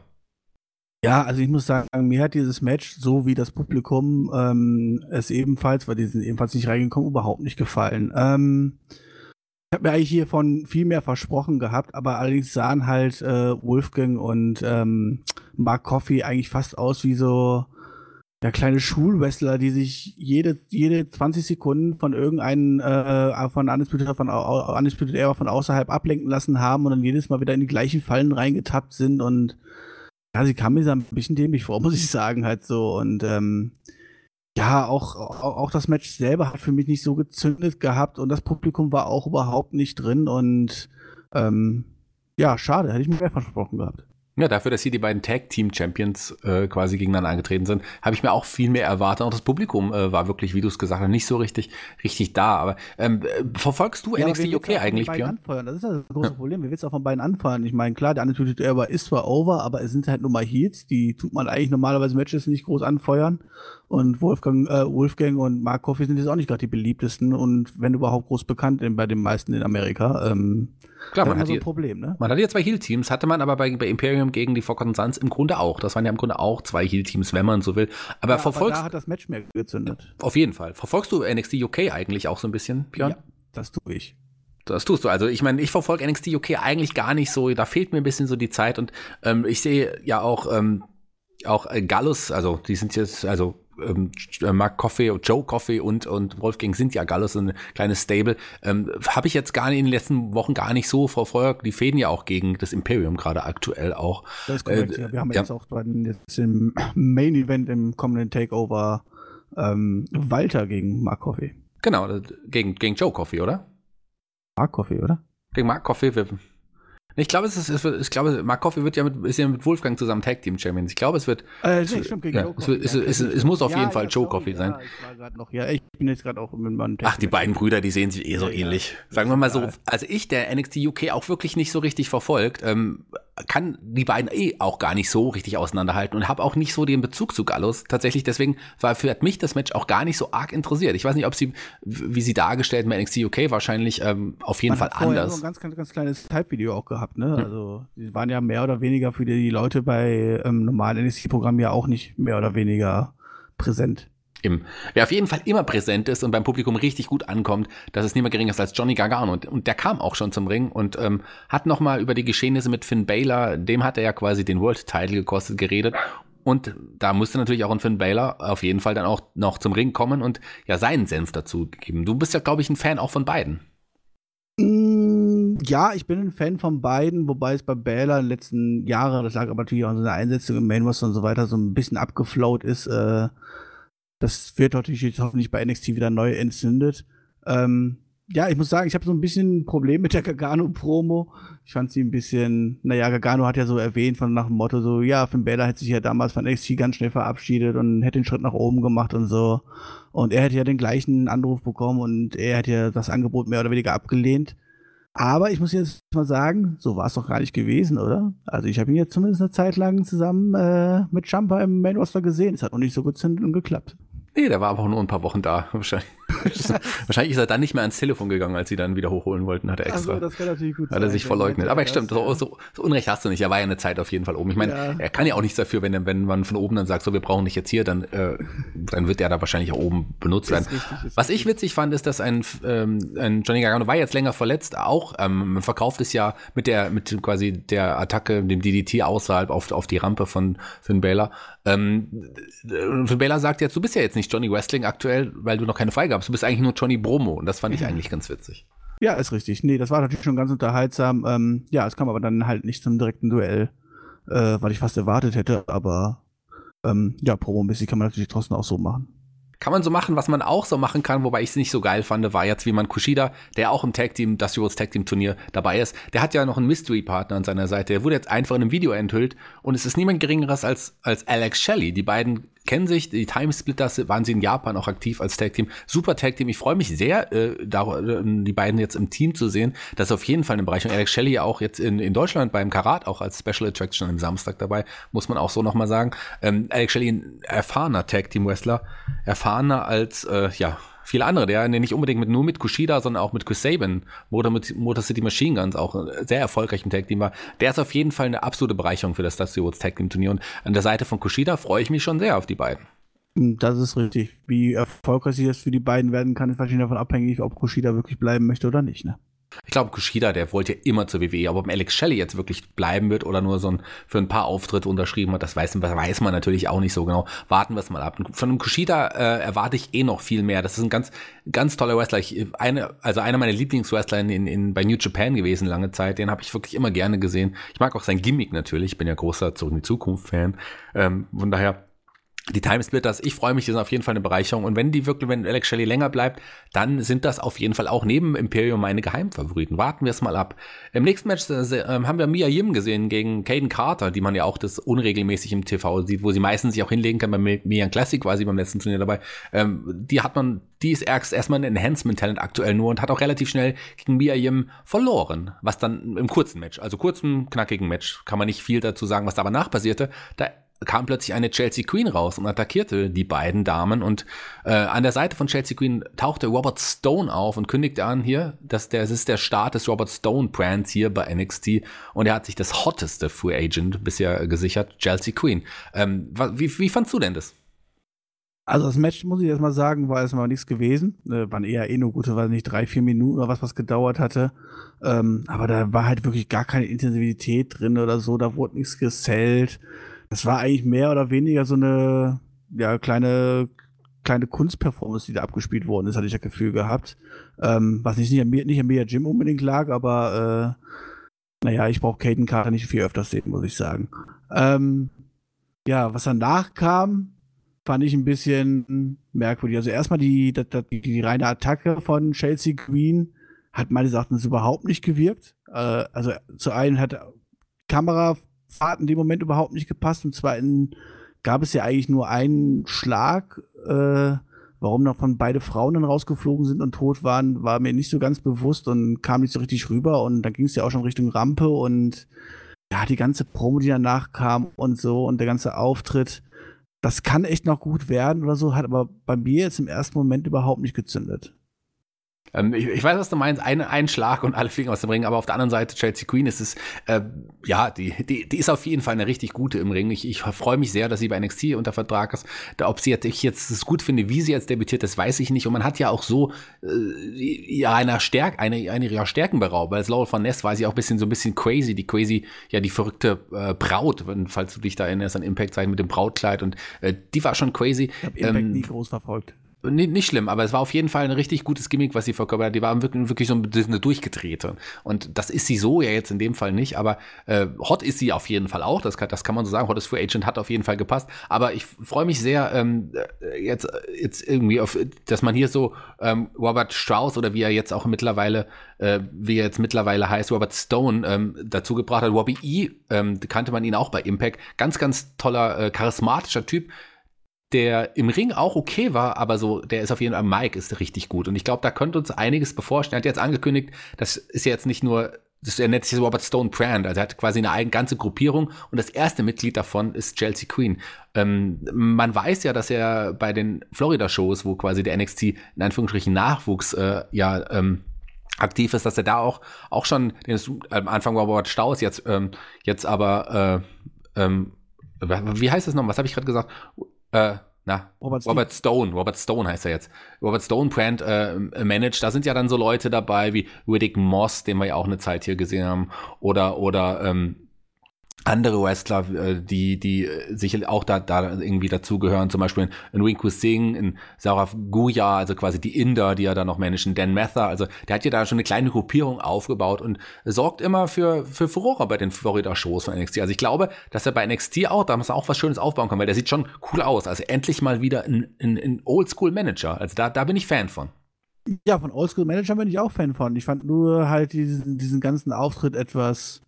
Speaker 2: Ja, also ich muss sagen, mir hat dieses Match, so wie das Publikum ähm, es ebenfalls, weil die sind ebenfalls nicht reingekommen, überhaupt nicht gefallen. Ähm, ich habe mir eigentlich hiervon viel mehr versprochen gehabt, aber allerdings sahen halt äh, Wolfgang und ähm, Mark Coffey eigentlich fast aus wie so ja, kleine Schulwrestler, die sich jede, jede 20 Sekunden von irgendeinem äh, von Undisputed, von, Undisputed Era von außerhalb ablenken lassen haben und dann jedes Mal wieder in die gleichen Fallen reingetappt sind und ja, sie kam mir so ein bisschen dämlich vor, muss ich sagen, halt so. Und ähm, ja, auch, auch, auch das Match selber hat für mich nicht so gezündet gehabt und das Publikum war auch überhaupt nicht drin und ähm, ja, schade, hätte ich mir mehr versprochen gehabt.
Speaker 1: Ja, dafür, dass hier die beiden Tag-Team-Champions äh, quasi gegeneinander angetreten sind, habe ich mir auch viel mehr erwartet. Auch das Publikum äh, war wirklich, wie du es gesagt hast, nicht so richtig, richtig da. Aber ähm, äh, verfolgst du ja, NXT UK eigentlich, Björn?
Speaker 2: Anfeuern? Das ist ja das große ja. Problem. Wir willst auch von beiden anfeuern. Ich meine, klar, der Undisputed Era ist zwar over, aber es sind halt nur mal Heats. Die tut man eigentlich normalerweise Matches nicht groß anfeuern. Und Wolfgang, äh, Wolfgang und Mark Coffey sind jetzt auch nicht gerade die beliebtesten und wenn überhaupt groß bekannt bei den meisten in Amerika. Ähm,
Speaker 1: Klar, man hat so ein Problem, ne? Man hatte ja zwei Heal-Teams, hatte man aber bei, bei Imperium gegen die Forgotten Suns im Grunde auch. Das waren ja im Grunde auch zwei Heal-Teams, wenn man so will. Aber ja, verfolgst. Aber
Speaker 2: da hat das Match mehr gezündet.
Speaker 1: Auf jeden Fall. Verfolgst du NXT UK eigentlich auch so ein bisschen, Björn? Ja,
Speaker 2: das tue ich.
Speaker 1: Das tust du. Also ich meine, ich verfolge NXT UK eigentlich gar nicht so. Da fehlt mir ein bisschen so die Zeit und ähm, ich sehe ja auch ähm, auch äh, Gallus, also die sind jetzt, also ähm, äh, Mark Coffey, Joe Coffey und, und Wolfgang sind ja Gallus, so ein kleines Stable. Ähm, Habe ich jetzt gar nicht in den letzten Wochen gar nicht so verfolgt. Die fäden ja auch gegen das Imperium gerade aktuell auch.
Speaker 2: Das ist korrekt, äh, ja. Wir haben ja. jetzt auch jetzt im Main Event im kommenden Takeover ähm, Walter gegen Mark Coffey.
Speaker 1: Genau, gegen, gegen Joe Coffey, oder?
Speaker 2: Mark Coffey, oder?
Speaker 1: Gegen Mark Coffey. Ich glaube, es ist, ich glaube, Markov wird ja mit, ist ja mit Wolfgang zusammen Tag Team Champions. Ich glaube, es wird. Äh, nee, stimmt, gegen ja, es, wird, es, es, es, muss auf ja, jeden Fall Joe Coffee sein.
Speaker 2: Ich, noch, ja, ich bin jetzt gerade auch mit meinem
Speaker 1: Ach, die beiden Brüder, die sehen sich eh so ähnlich. Sagen wir mal so, also ich, der NXT UK auch wirklich nicht so richtig verfolgt, ähm, kann die beiden eh auch gar nicht so richtig auseinanderhalten und habe auch nicht so den Bezug zu Gallus. Tatsächlich, deswegen war für mich das Match auch gar nicht so arg interessiert. Ich weiß nicht, ob sie, wie sie dargestellt bei NXT UK wahrscheinlich ähm, auf jeden Man Fall hat anders.
Speaker 2: So ein ganz, ganz, ganz kleines Type-Video auch gehabt, ne? Hm. Also, die waren ja mehr oder weniger für die Leute bei ähm, normalen NXT-Programmen ja auch nicht mehr oder weniger präsent
Speaker 1: im, wer auf jeden Fall immer präsent ist und beim Publikum richtig gut ankommt, das ist niemand geringer als Johnny Gargano. Und, und der kam auch schon zum Ring und ähm, hat nochmal über die Geschehnisse mit Finn Baylor, dem hat er ja quasi den World Title gekostet, geredet. Und da musste natürlich auch ein Finn Baylor auf jeden Fall dann auch noch zum Ring kommen und ja seinen Senf dazu geben. Du bist ja, glaube ich, ein Fan auch von beiden.
Speaker 2: Mm, ja, ich bin ein Fan von beiden, wobei es bei Baylor in den letzten Jahren, das lag aber natürlich auch in seiner Einsetzung im Main und so weiter, so ein bisschen abgeflowt ist. Äh, das wird natürlich jetzt hoffentlich bei NXT wieder neu entzündet. Ähm, ja, ich muss sagen, ich habe so ein bisschen ein Problem mit der Gargano-Promo. Ich fand sie ein bisschen, naja, Gargano hat ja so erwähnt von nach dem Motto so, ja, Finn Balor hätte sich ja damals von NXT ganz schnell verabschiedet und hätte den Schritt nach oben gemacht und so. Und er hätte ja den gleichen Anruf bekommen und er hätte ja das Angebot mehr oder weniger abgelehnt. Aber ich muss jetzt mal sagen, so war es doch gar nicht gewesen, oder? Also ich habe ihn jetzt zumindest eine Zeit lang zusammen äh, mit Champa im Main Roster gesehen. Es hat noch nicht so gut und geklappt.
Speaker 1: Nee, der war aber auch nur ein paar Wochen da, wahrscheinlich. Wahrscheinlich ist er dann nicht mehr ans Telefon gegangen, als sie dann wieder hochholen wollten, hat er extra. Also, das kann natürlich gut Hat er sich verleugnet. Aber stimmt, so, so, so, Unrecht hast du nicht. Er war ja eine Zeit auf jeden Fall oben. Ich meine, ja. er kann ja auch nichts dafür, wenn, wenn man von oben dann sagt, so, wir brauchen dich jetzt hier, dann, äh, dann wird er da wahrscheinlich auch oben benutzt werden. Richtig, Was ich witzig fand, ist, dass ein, ähm, ein Johnny Gargano war jetzt länger verletzt, auch ähm, verkauft es ja mit der, mit quasi der Attacke, dem DDT außerhalb auf, auf die Rampe von Finn Balor. Ähm, Finn Balor sagt jetzt, du bist ja jetzt nicht Johnny Wrestling aktuell, weil du noch keine Freigabe hast. Du bist eigentlich nur Johnny Bromo. Und das fand ich eigentlich ganz witzig.
Speaker 2: Ja, ist richtig. Nee, das war natürlich schon ganz unterhaltsam. Ähm, ja, es kam aber dann halt nicht zum direkten Duell, äh, weil ich fast erwartet hätte. Aber ähm, ja, promomäßig kann man natürlich trotzdem auch so machen.
Speaker 1: Kann man so machen, was man auch so machen kann, wobei ich es nicht so geil fand, war jetzt wie man Kushida, der auch im Tag Team, das Euros Tag Team Turnier dabei ist, der hat ja noch einen Mystery Partner an seiner Seite. Der wurde jetzt einfach in einem Video enthüllt und es ist niemand geringeres als, als Alex Shelley. Die beiden kennen sich, die Timesplitters waren sie in Japan auch aktiv als Tag Team. Super Tag Team. Ich freue mich sehr, äh, äh, die beiden jetzt im Team zu sehen. Das ist auf jeden Fall eine Bereicherung. Alex Shelley auch jetzt in, in Deutschland beim Karat auch als Special Attraction am Samstag dabei, muss man auch so nochmal sagen. Ähm, Alex Shelley, ein erfahrener Tag Team Wrestler, erfahrener als, äh, ja, viele andere, der nicht unbedingt mit, nur mit Kushida, sondern auch mit Chris Sabin, Motor, mit Motor City Machine Guns auch sehr erfolgreich im Tag Team war. Der ist auf jeden Fall eine absolute Bereicherung für das Dusty Rhodes Tag Team Turnier und an der Seite von Kushida freue ich mich schon sehr auf die beiden.
Speaker 2: Das ist richtig. Wie erfolgreich das für die beiden werden kann, ist wahrscheinlich davon abhängig, ob Kushida wirklich bleiben möchte oder nicht, ne?
Speaker 1: Ich glaube, Kushida, der wollte ja immer zur WWE, aber ob Alex Shelley jetzt wirklich bleiben wird oder nur so ein, für ein paar Auftritte unterschrieben hat, das weiß, weiß man natürlich auch nicht so genau. Warten wir es mal ab. Von einem Kushida äh, erwarte ich eh noch viel mehr. Das ist ein ganz, ganz toller Wrestler. Ich, eine, also einer meiner Lieblingswrestler in, in, bei New Japan gewesen lange Zeit. Den habe ich wirklich immer gerne gesehen. Ich mag auch sein Gimmick natürlich. Ich bin ja großer Zurück in die Zukunft-Fan. Ähm, von daher die Timesplitters, ich freue mich, die sind auf jeden Fall eine Bereicherung. Und wenn die wirklich, wenn Alex Shelley länger bleibt, dann sind das auf jeden Fall auch neben Imperium meine Geheimfavoriten. Warten wir es mal ab. Im nächsten Match äh, ähm, haben wir Mia Yim gesehen gegen Caden Carter, die man ja auch das unregelmäßig im TV sieht, wo sie meistens sich auch hinlegen kann. Bei Mia Classic sie beim letzten Turnier dabei. Ähm, die hat man, die ist erst erstmal ein Enhancement-Talent aktuell nur und hat auch relativ schnell gegen Mia Yim verloren. Was dann im kurzen Match, also kurzen, knackigen Match, kann man nicht viel dazu sagen, was da aber nach passierte. Da kam plötzlich eine Chelsea Queen raus und attackierte die beiden Damen. Und äh, an der Seite von Chelsea Queen tauchte Robert Stone auf und kündigte an hier, dass der, das ist der Start des Robert Stone Brands hier bei NXT. Und er hat sich das hotteste Free Agent bisher gesichert, Chelsea Queen. Ähm, wie, wie fandst du denn das?
Speaker 2: Also das Match, muss ich erstmal sagen, war erstmal nichts gewesen. Äh, waren eher eh nur gute, weil nicht drei, vier Minuten oder was, was gedauert hatte. Ähm, aber da war halt wirklich gar keine Intensivität drin oder so. Da wurde nichts gesellt. Das war eigentlich mehr oder weniger so eine ja, kleine, kleine Kunstperformance, die da abgespielt worden ist, hatte ich das Gefühl gehabt. Ähm, was nicht, nicht, an mir, nicht an mir Jim unbedingt lag, aber äh, naja, ich brauche Caden Carter nicht viel öfters sehen, muss ich sagen. Ähm, ja, was danach kam, fand ich ein bisschen merkwürdig. Also erstmal die, die, die, reine Attacke von Chelsea Green hat meines Erachtens überhaupt nicht gewirkt. Äh, also zu einen hat Kamera Fahrt in dem Moment überhaupt nicht gepasst. Zum Zweiten gab es ja eigentlich nur einen Schlag. Äh, warum davon beide Frauen dann rausgeflogen sind und tot waren, war mir nicht so ganz bewusst und kam nicht so richtig rüber. Und dann ging es ja auch schon Richtung Rampe und ja, die ganze Promo, die danach kam und so und der ganze Auftritt, das kann echt noch gut werden oder so, hat aber bei mir jetzt im ersten Moment überhaupt nicht gezündet.
Speaker 1: Ähm, ich, ich, weiß, was du meinst, ein, ein Schlag und alle fliegen aus dem Ring, aber auf der anderen Seite, Chelsea Queen ist es, äh, ja, die, die, die ist auf jeden Fall eine richtig gute im Ring. Ich, ich freue mich sehr, dass sie bei NXT unter Vertrag ist. Da, ob sie jetzt, ich jetzt es gut finde, wie sie jetzt debütiert, das weiß ich nicht. Und man hat ja auch so äh, ja einer Stärk, eine, eine ihrer Stärken beraubt. Weil als Laurel von Ness war sie auch ein bisschen so ein bisschen crazy, die crazy, ja, die verrückte äh, Braut, wenn, falls du dich da erinnerst an Impact-Zeiten mit dem Brautkleid und äh, die war schon crazy.
Speaker 2: Ich habe Impact ähm, nie groß verfolgt
Speaker 1: nicht, nicht schlimm, aber es war auf jeden Fall ein richtig gutes Gimmick, was sie verkörpert hat. Die war wirklich, wirklich so ein bisschen eine durchgedrehte. Und das ist sie so ja jetzt in dem Fall nicht, aber äh, hot ist sie auf jeden Fall auch. Das kann, das kann man so sagen. Hot ist Free Agent hat auf jeden Fall gepasst. Aber ich freue mich sehr, ähm, jetzt, jetzt irgendwie auf, dass man hier so ähm, Robert Strauss oder wie er jetzt auch mittlerweile, äh, wie er jetzt mittlerweile heißt, Robert Stone, ähm, dazu gebracht hat. Robbie E. Ähm, kannte man ihn auch bei Impact. Ganz, ganz toller, äh, charismatischer Typ der im Ring auch okay war, aber so, der ist auf jeden Fall, Mike ist richtig gut. Und ich glaube, da könnte uns einiges bevorstehen. Er hat jetzt angekündigt, das ist jetzt nicht nur das, er nennt sich Robert Stone Brand, also er hat quasi eine eigene ganze Gruppierung und das erste Mitglied davon ist Chelsea Queen. Ähm, man weiß ja, dass er bei den Florida-Shows, wo quasi der NXT in Anführungsstrichen Nachwuchs äh, ja ähm, aktiv ist, dass er da auch, auch schon, am Anfang war Robert Staus, jetzt, ähm, jetzt aber, äh, ähm, wie heißt das noch? Was habe ich gerade gesagt? Äh, na, Robert, Robert, Stone, Robert Stone heißt er jetzt. Robert Stone Brand äh, managt, da sind ja dann so Leute dabei wie Riddick Moss, den wir ja auch eine Zeit hier gesehen haben, oder, oder ähm, andere Wrestler, äh, die, die sicherlich auch da, da irgendwie dazugehören, zum Beispiel in Rinku Singh, in Saurav Guya, also quasi die Inder, die ja da noch managen, Dan Mather, also der hat ja da schon eine kleine Gruppierung aufgebaut und sorgt immer für, für Furore bei den Florida-Shows von NXT. Also ich glaube, dass er bei NXT auch, da muss auch was Schönes aufbauen kann, weil der sieht schon cool aus. Also endlich mal wieder ein, ein, ein Oldschool-Manager. Also da, da bin ich Fan von.
Speaker 2: Ja, von Oldschool-Manager bin ich auch Fan von. Ich fand nur halt diesen, diesen ganzen Auftritt etwas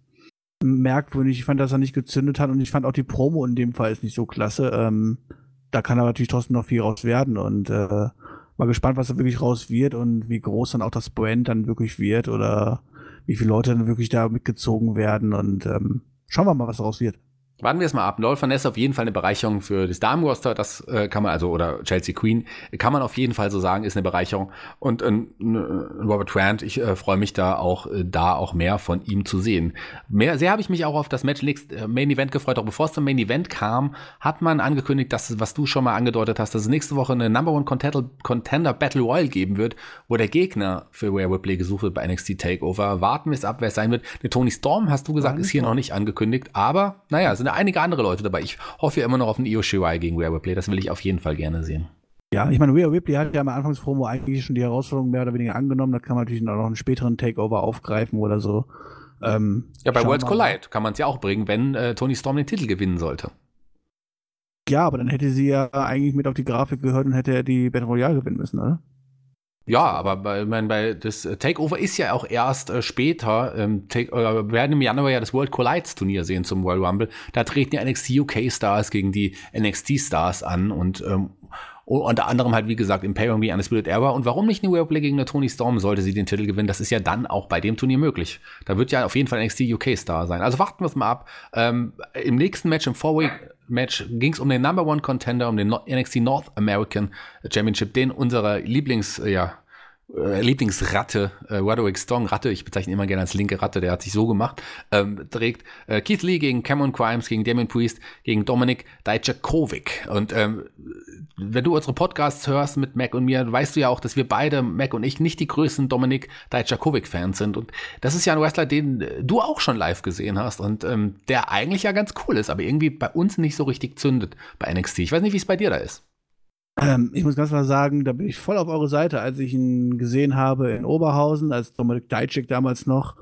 Speaker 2: merkwürdig. Ich fand, dass er nicht gezündet hat und ich fand auch die Promo in dem Fall ist nicht so klasse. Ähm, da kann aber natürlich trotzdem noch viel raus werden und äh, mal gespannt, was da wirklich raus wird und wie groß dann auch das Brand dann wirklich wird oder wie viele Leute dann wirklich da mitgezogen werden und ähm, schauen wir mal, was daraus wird.
Speaker 1: Warten wir es mal ab. Van Ness auf jeden Fall eine Bereicherung für das Damenroster, das äh, kann man also, oder Chelsea Queen, kann man auf jeden Fall so sagen, ist eine Bereicherung. Und äh, Robert Grant, ich äh, freue mich da auch, äh, da auch mehr von ihm zu sehen. Mehr, sehr habe ich mich auch auf das Match äh, Main Event gefreut. Auch bevor es zum Main Event kam, hat man angekündigt, dass, was du schon mal angedeutet hast, dass es nächste Woche eine Number One Contender, Contender Battle Royale geben wird, wo der Gegner für Rare Ripley gesucht wird bei NXT Takeover. Warten wir es ab, wer es sein wird. Eine Tony Storm, hast du gesagt, ist hier noch nicht angekündigt. Aber, naja, sind einige andere Leute dabei. Ich hoffe ja immer noch auf einen Io Shirai gegen Rare Ripley. Das will ich auf jeden Fall gerne sehen.
Speaker 2: Ja, ich meine, Rhea Ripley hat ja am Anfangspromo eigentlich schon die Herausforderung mehr oder weniger angenommen. Da kann man natürlich noch einen späteren Takeover aufgreifen oder so.
Speaker 1: Ähm, ja, bei Worlds Collide kann man es ja auch bringen, wenn äh, Tony Storm den Titel gewinnen sollte.
Speaker 2: Ja, aber dann hätte sie ja eigentlich mit auf die Grafik gehört und hätte er die Battle Royale gewinnen müssen, oder?
Speaker 1: Ja, aber bei, mein, bei das Takeover ist ja auch erst äh, später. Ähm, take, äh, wir werden im Januar ja das World Collides Turnier sehen zum Royal Rumble. Da treten die NXT UK Stars gegen die NXT Stars an und ähm, unter anderem halt, wie gesagt, Imperium wie Undisputed Era. Und warum nicht eine Roleplay gegen eine Tony Storm, sollte sie den Titel gewinnen? Das ist ja dann auch bei dem Turnier möglich. Da wird ja auf jeden Fall NXT UK Star sein. Also warten wir es mal ab. Ähm, Im nächsten Match, im Four-Way-Match, ging es um den Number One Contender, um den NXT North American Championship, den unserer Lieblings, ja, äh, Lieblingsratte, äh, Roderick Strong, Ratte, ich bezeichne ihn immer gerne als linke Ratte, der hat sich so gemacht, ähm, trägt äh, Keith Lee gegen Cameron Crimes, gegen Damien Priest, gegen Dominik Dijakovic. Und ähm, wenn du unsere Podcasts hörst mit Mac und mir, weißt du ja auch, dass wir beide, Mac und ich, nicht die größten Dominik Dijakovic-Fans sind. Und das ist ja ein Wrestler, den du auch schon live gesehen hast und ähm, der eigentlich ja ganz cool ist, aber irgendwie bei uns nicht so richtig zündet bei NXT. Ich weiß nicht, wie es bei dir da ist.
Speaker 2: Ähm, ich muss ganz klar sagen, da bin ich voll auf eure Seite, als ich ihn gesehen habe in Oberhausen, als Dominik Dajcik damals noch,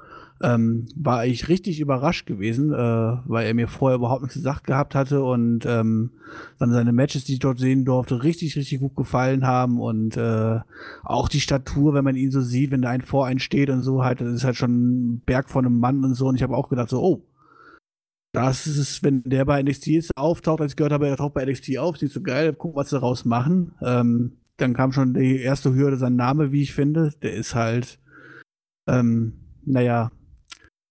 Speaker 2: ähm, war ich richtig überrascht gewesen, äh, weil er mir vorher überhaupt nichts gesagt gehabt hatte und ähm, dann seine Matches, die ich dort sehen durfte, richtig, richtig gut gefallen haben und äh, auch die Statur, wenn man ihn so sieht, wenn da ein vor einen steht und so halt, das ist halt schon ein Berg von einem Mann und so und ich habe auch gedacht so, oh, das ist, wenn der bei NXT auftaucht, als ich gehört habe, er taucht bei NXT auf, sieht so geil, guck, was sie daraus machen. Ähm, dann kam schon die erste Hürde, sein Name, wie ich finde. Der ist halt, ähm, naja,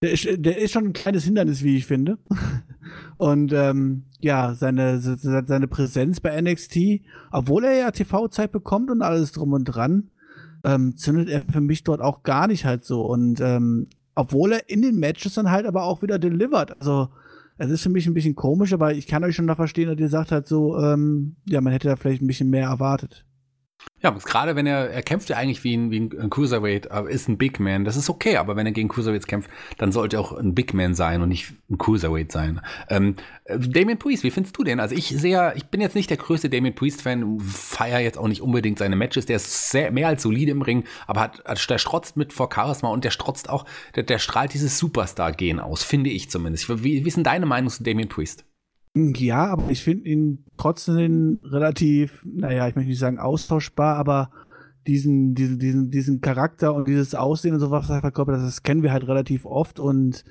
Speaker 2: der ist, der ist schon ein kleines Hindernis, wie ich finde. Und ähm, ja, seine, seine Präsenz bei NXT, obwohl er ja TV-Zeit bekommt und alles drum und dran, ähm, zündet er für mich dort auch gar nicht halt so. Und ähm, obwohl er in den Matches dann halt aber auch wieder delivert. Also es ist für mich ein bisschen komisch, aber ich kann euch schon da verstehen, dass ihr sagt halt so, ähm, ja, man hätte da vielleicht ein bisschen mehr erwartet.
Speaker 1: Ja, gerade wenn er, er kämpft ja eigentlich wie ein, wie ein Cruiserweight, ist ein Big Man. Das ist okay, aber wenn er gegen Cruiserweights kämpft, dann sollte er auch ein Big Man sein und nicht ein Cruiserweight sein. Ähm, Damien Priest, wie findest du den? Also ich sehe, ich bin jetzt nicht der größte Damien Priest-Fan, feiere jetzt auch nicht unbedingt seine Matches. Der ist sehr, mehr als solide im Ring, aber hat, der strotzt mit vor Charisma und der strotzt auch, der, der strahlt dieses Superstar-Gen aus, finde ich zumindest. Wie, wie ist denn deine Meinung zu Damien Priest?
Speaker 2: Ja, aber ich finde ihn trotzdem relativ, naja, ich möchte nicht sagen austauschbar, aber diesen, diesen, diesen, diesen Charakter und dieses Aussehen und sowas verkörpert, das kennen wir halt relativ oft und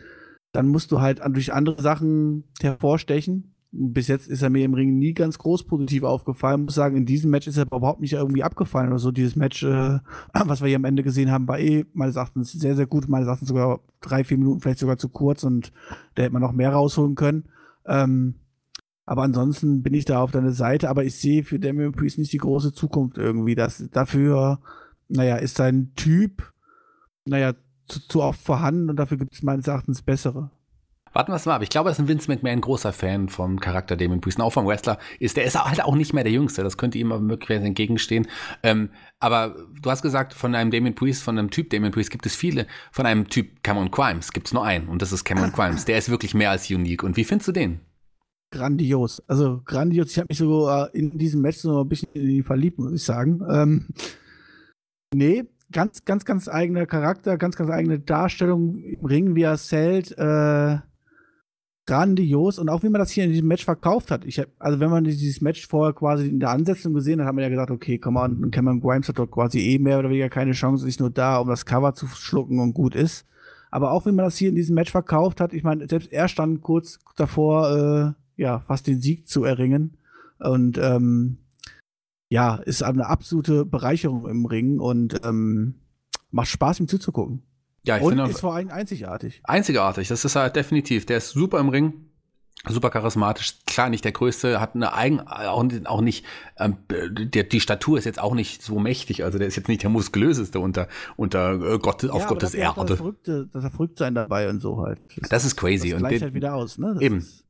Speaker 2: dann musst du halt durch andere Sachen hervorstechen. bis jetzt ist er mir im Ring nie ganz groß positiv aufgefallen. Ich muss sagen, in diesem Match ist er überhaupt nicht irgendwie abgefallen oder so. Dieses Match, äh, was wir hier am Ende gesehen haben, war eh meines Erachtens sehr, sehr gut. Meines Erachtens sogar drei, vier Minuten vielleicht sogar zu kurz und da hätte man noch mehr rausholen können. Ähm, aber ansonsten bin ich da auf deiner Seite, aber ich sehe für Damian Priest nicht die große Zukunft irgendwie. Das, dafür, naja, ist sein Typ, naja, zu, zu oft vorhanden und dafür gibt es meines Erachtens bessere.
Speaker 1: Warten wir es mal ab. Ich glaube, dass ein Vince McMahon ein großer Fan vom Charakter Damon Priest, auch vom Wrestler ist. Der ist halt auch nicht mehr der Jüngste. Das könnte ihm aber möglicherweise entgegenstehen. Ähm, aber du hast gesagt, von einem Damon Priest, von einem Typ Damon Priest gibt es viele. Von einem Typ Cameron Crimes gibt es nur einen. Und das ist Cameron Crimes. Der ist wirklich mehr als unique. Und wie findest du den?
Speaker 2: Grandios. Also grandios. Ich habe mich so in diesem Match so ein bisschen in ihn verliebt, muss ich sagen. Ähm, nee, ganz, ganz, ganz eigener Charakter, ganz, ganz eigene Darstellung im Ring, wie er zählt. Äh, grandios und auch wie man das hier in diesem Match verkauft hat. Ich hab, also wenn man dieses Match vorher quasi in der Ansetzung gesehen hat, hat man ja gesagt, okay, komm mal, Cameron Grimes hat doch quasi eh mehr oder weniger keine Chance, ist nur da, um das Cover zu schlucken und gut ist. Aber auch wie man das hier in diesem Match verkauft hat, ich meine, selbst er stand kurz davor, äh, ja, fast den Sieg zu erringen. Und ähm, ja, ist eine absolute Bereicherung im Ring und ähm, macht Spaß, ihm zuzugucken.
Speaker 1: Ja, ich
Speaker 2: und
Speaker 1: finde
Speaker 2: ist vor allem einzigartig.
Speaker 1: Einzigartig, das ist halt definitiv. Der ist super im Ring, super charismatisch. Klar, nicht der Größte, hat eine eigen, auch, auch nicht, ähm, der, die Statur ist jetzt auch nicht so mächtig. Also der ist jetzt nicht der muskulöseste unter, unter äh, Gott, auf ja, Gottes Erde.
Speaker 2: Das Verrückte, das verrückt sein dabei und so halt.
Speaker 1: Das, das ist crazy.
Speaker 2: Das und halt wieder aus, ne? Das
Speaker 1: eben. Äh,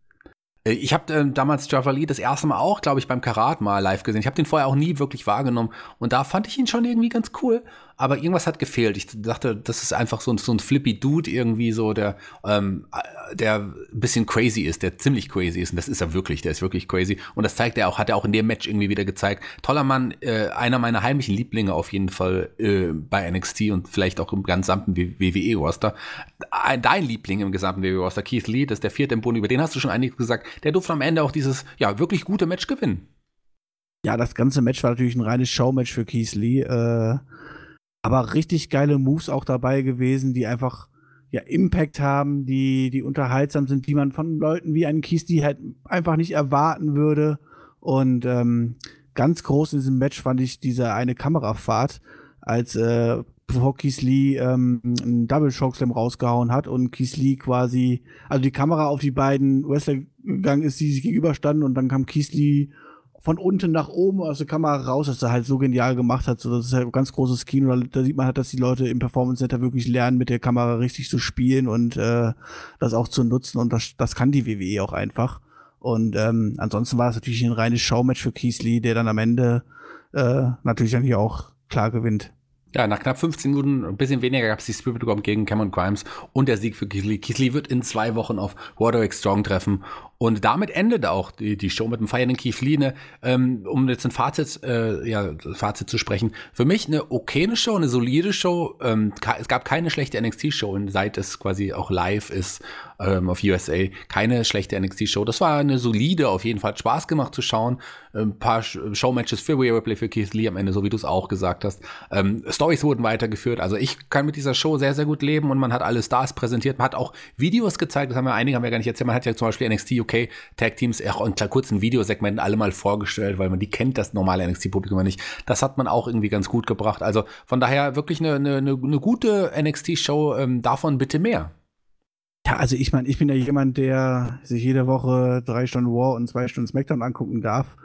Speaker 1: ich habe äh, damals Javali das erste Mal auch, glaube ich, beim Karat mal live gesehen. Ich habe den vorher auch nie wirklich wahrgenommen und da fand ich ihn schon irgendwie ganz cool aber irgendwas hat gefehlt. Ich dachte, das ist einfach so ein, so ein flippy Dude irgendwie so, der, ähm, der ein bisschen crazy ist, der ziemlich crazy ist. Und das ist er wirklich, der ist wirklich crazy. Und das zeigt er auch, hat er auch in dem Match irgendwie wieder gezeigt. Toller Mann, äh, einer meiner heimlichen Lieblinge auf jeden Fall äh, bei NXT und vielleicht auch im gesamten WWE-Roster. Dein Liebling im gesamten WWE-Roster, Keith Lee, das ist der vierte im Bund, über den hast du schon einiges gesagt. Der durfte am Ende auch dieses, ja, wirklich gute Match gewinnen.
Speaker 2: Ja, das ganze Match war natürlich ein reines Showmatch für Keith Lee. Äh aber richtig geile Moves auch dabei gewesen, die einfach ja Impact haben, die die unterhaltsam sind, die man von Leuten wie einen Kisti halt einfach nicht erwarten würde. Und ähm, ganz groß in diesem Match fand ich diese eine Kamerafahrt, als äh, bevor Keith Lee ähm, einen Double Chokeslam rausgehauen hat und Keith Lee quasi, also die Kamera auf die beiden Wrestler gegangen ist, die sich gegenüberstanden und dann kam Keith Lee von unten nach oben aus der Kamera raus, dass er halt so genial gemacht hat. So, das ist halt ein ganz großes Kino. Da, sieht man halt, dass die Leute im Performance Center wirklich lernen, mit der Kamera richtig zu spielen und äh, das auch zu nutzen. Und das, das kann die WWE auch einfach. Und ähm, ansonsten war es natürlich ein reines Showmatch für Keith der dann am Ende äh, natürlich dann hier auch klar gewinnt.
Speaker 1: Ja, nach knapp 15 Minuten, ein bisschen weniger, gab es die Spirit Bomb gegen Cameron Grimes und der Sieg für. Keith Lee wird in zwei Wochen auf Roderick Strong treffen und damit endet auch die, die Show mit dem feiernden Keith Lee. Ne, ähm, um jetzt ein Fazit, äh, ja, Fazit zu sprechen. Für mich eine okaye Show, eine solide Show. Ähm, es gab keine schlechte NXT-Show, seit es quasi auch live ist ähm, auf USA. Keine schlechte NXT-Show. Das war eine solide, auf jeden Fall hat Spaß gemacht zu schauen. Ein paar Showmatches für Rhea Ripley, für Keith Lee am Ende, so wie du es auch gesagt hast. Ähm, Stories wurden weitergeführt. Also ich kann mit dieser Show sehr, sehr gut leben und man hat alle Stars präsentiert. Man hat auch Videos gezeigt, das haben wir einige haben wir gar nicht erzählt. Man hat ja zum Beispiel NXT UK Tag Teams auch in kurzen Videosegmenten alle mal vorgestellt, weil man die kennt, das normale NXT-Publikum nicht. Das hat man auch irgendwie ganz gut gebracht. Also von daher wirklich eine, eine, eine gute NXT-Show. Ähm, davon bitte mehr.
Speaker 2: Ja, also ich meine, ich bin ja jemand, der sich jede Woche drei Stunden War und zwei Stunden SmackDown angucken darf.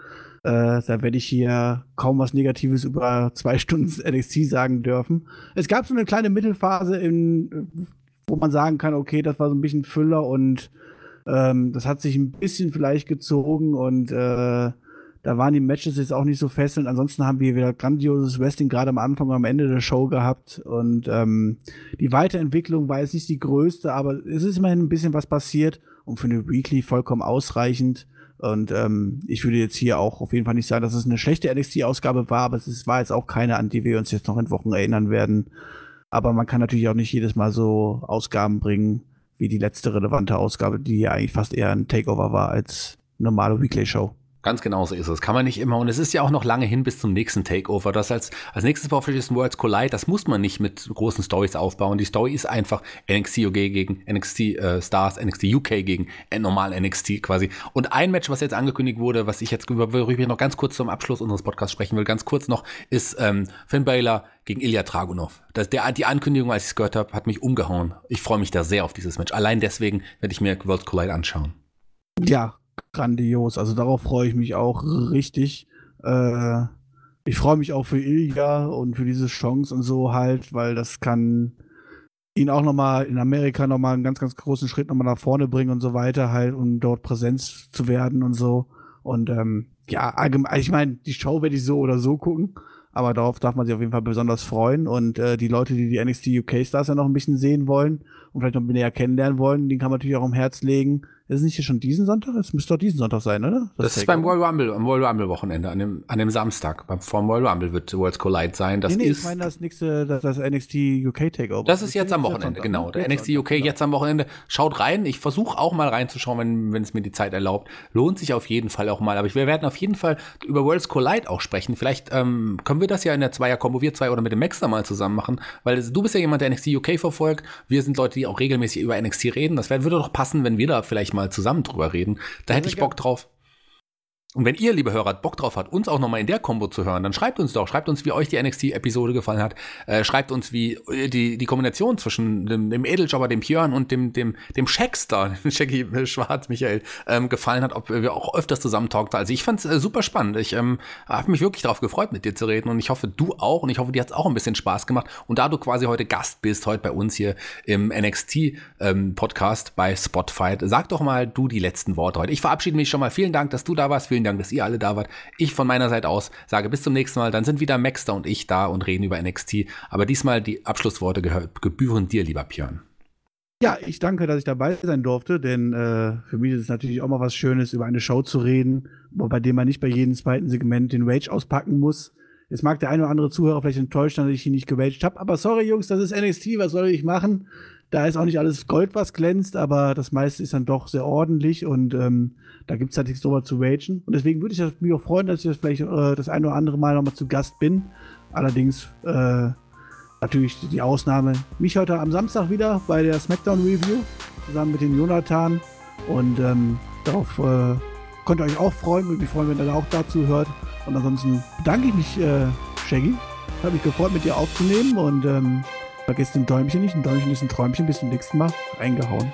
Speaker 2: Äh, da werde ich hier kaum was Negatives über zwei Stunden NXT sagen dürfen. Es gab so eine kleine Mittelphase, in, wo man sagen kann, okay, das war so ein bisschen Füller und ähm, das hat sich ein bisschen vielleicht gezogen und äh, da waren die Matches jetzt auch nicht so fesselnd. Ansonsten haben wir wieder grandioses Wrestling gerade am Anfang und am Ende der Show gehabt. Und ähm, die Weiterentwicklung war jetzt nicht die größte, aber es ist immerhin ein bisschen was passiert und für eine Weekly vollkommen ausreichend. Und ähm, ich würde jetzt hier auch auf jeden Fall nicht sagen, dass es eine schlechte NXT-Ausgabe war, aber es war jetzt auch keine, an die wir uns jetzt noch in Wochen erinnern werden. Aber man kann natürlich auch nicht jedes Mal so Ausgaben bringen, wie die letzte relevante Ausgabe, die ja eigentlich fast eher ein Takeover war als normale Weekly-Show.
Speaker 1: Ganz genau so ist es. Kann man nicht immer. Und es ist ja auch noch lange hin bis zum nächsten Takeover. Das als, als nächstes Fishes Worlds Collide, das muss man nicht mit großen Stories aufbauen. Die Story ist einfach NXT UK gegen NXT äh, Stars, NXT UK gegen normal NXT quasi. Und ein Match, was jetzt angekündigt wurde, was ich jetzt über worüber ich noch ganz kurz zum Abschluss unseres Podcasts sprechen will, ganz kurz noch, ist ähm, Finn Balor gegen Ilya Dragunov. Das, der, die Ankündigung, als ich es gehört habe, hat mich umgehauen. Ich freue mich da sehr auf dieses Match. Allein deswegen werde ich mir Worlds Collide anschauen.
Speaker 2: Ja, grandios. Also darauf freue ich mich auch richtig. Äh, ich freue mich auch für Ilja und für diese Chance und so halt, weil das kann ihn auch nochmal in Amerika nochmal einen ganz, ganz großen Schritt nochmal nach vorne bringen und so weiter halt, um dort Präsenz zu werden und so. Und ähm, ja, allgemein, ich meine, die Show werde ich so oder so gucken, aber darauf darf man sich auf jeden Fall besonders freuen. Und äh, die Leute, die die NXT UK Stars ja noch ein bisschen sehen wollen und vielleicht noch näher kennenlernen wollen, den kann man natürlich auch am Herz legen. Ist es nicht hier schon diesen Sonntag? Es müsste doch diesen Sonntag sein, oder?
Speaker 1: Das, das ist beim Royal Rumble, am Royal Rumble Wochenende, an dem, an dem Samstag. Beim, vom Royal Rumble wird Worlds Collide sein. Das nee, nee, ist.
Speaker 2: Ich meine, das nächste, das, das NXT UK Takeover.
Speaker 1: Das ist jetzt am Wochenende, genau. Der NXT UK jetzt am Wochenende. Schaut rein. Ich versuche auch mal reinzuschauen, wenn, wenn es mir die Zeit erlaubt. Lohnt sich auf jeden Fall auch mal. Aber wir werden auf jeden Fall über Worlds Collide auch sprechen. Vielleicht ähm, können wir das ja in der Zweier-Kombo, wir zwei oder mit dem Maxter mal zusammen machen. Weil du bist ja jemand, der NXT UK verfolgt. Wir sind Leute, die auch regelmäßig über NXT reden. Das würde doch passen, wenn wir da vielleicht mal zusammen drüber reden reden. Da hätte ich Bock drauf. Und wenn ihr, liebe Hörer, Bock drauf habt, uns auch nochmal in der Combo zu hören, dann schreibt uns doch. Schreibt uns, wie euch die NXT-Episode gefallen hat. Äh, schreibt uns, wie äh, die, die Kombination zwischen dem, dem Edeljobber, dem Björn und dem, dem, dem Shackstar, Shaggy Schwarz, Michael, ähm, gefallen hat, ob wir auch öfters zusammen talkten. Also ich fand's äh, super spannend. Ich ähm, habe mich wirklich darauf gefreut, mit dir zu reden. Und ich hoffe, du auch. Und ich hoffe, dir hat's auch ein bisschen Spaß gemacht. Und da du quasi heute Gast bist, heute bei uns hier im NXT-Podcast ähm, bei Spotify, sag doch mal du die letzten Worte heute. Ich verabschiede mich schon mal. Vielen Dank, dass du da warst. Vielen Dank, dass ihr alle da wart. Ich von meiner Seite aus sage bis zum nächsten Mal. Dann sind wieder Maxter und ich da und reden über NXT. Aber diesmal die Abschlussworte gebühren dir, lieber Björn.
Speaker 2: Ja, ich danke, dass ich dabei sein durfte, denn äh, für mich ist es natürlich auch mal was Schönes, über eine Show zu reden, bei dem man nicht bei jedem zweiten Segment den Rage auspacken muss. Jetzt mag der eine oder andere Zuhörer vielleicht enttäuscht sein, dass ich ihn nicht geraged habe, aber sorry Jungs, das ist NXT, was soll ich machen? Da ist auch nicht alles Gold, was glänzt, aber das meiste ist dann doch sehr ordentlich und ähm, da gibt es halt nichts drüber zu ragen. Und deswegen würde ich mich auch freuen, dass ich das vielleicht äh, das ein oder andere Mal nochmal zu Gast bin. Allerdings äh, natürlich die Ausnahme. Mich heute am Samstag wieder bei der SmackDown Review zusammen mit dem Jonathan. Und ähm, darauf äh, könnt ihr euch auch freuen. Würde mich freuen, wenn ihr da auch dazu hört. Und ansonsten bedanke ich mich, äh, Shaggy. Habe mich gefreut, mit dir aufzunehmen und ähm, vergesst den Däumchen nicht. Ein Däumchen ist ein Träumchen. Bis zum nächsten Mal. Reingehauen.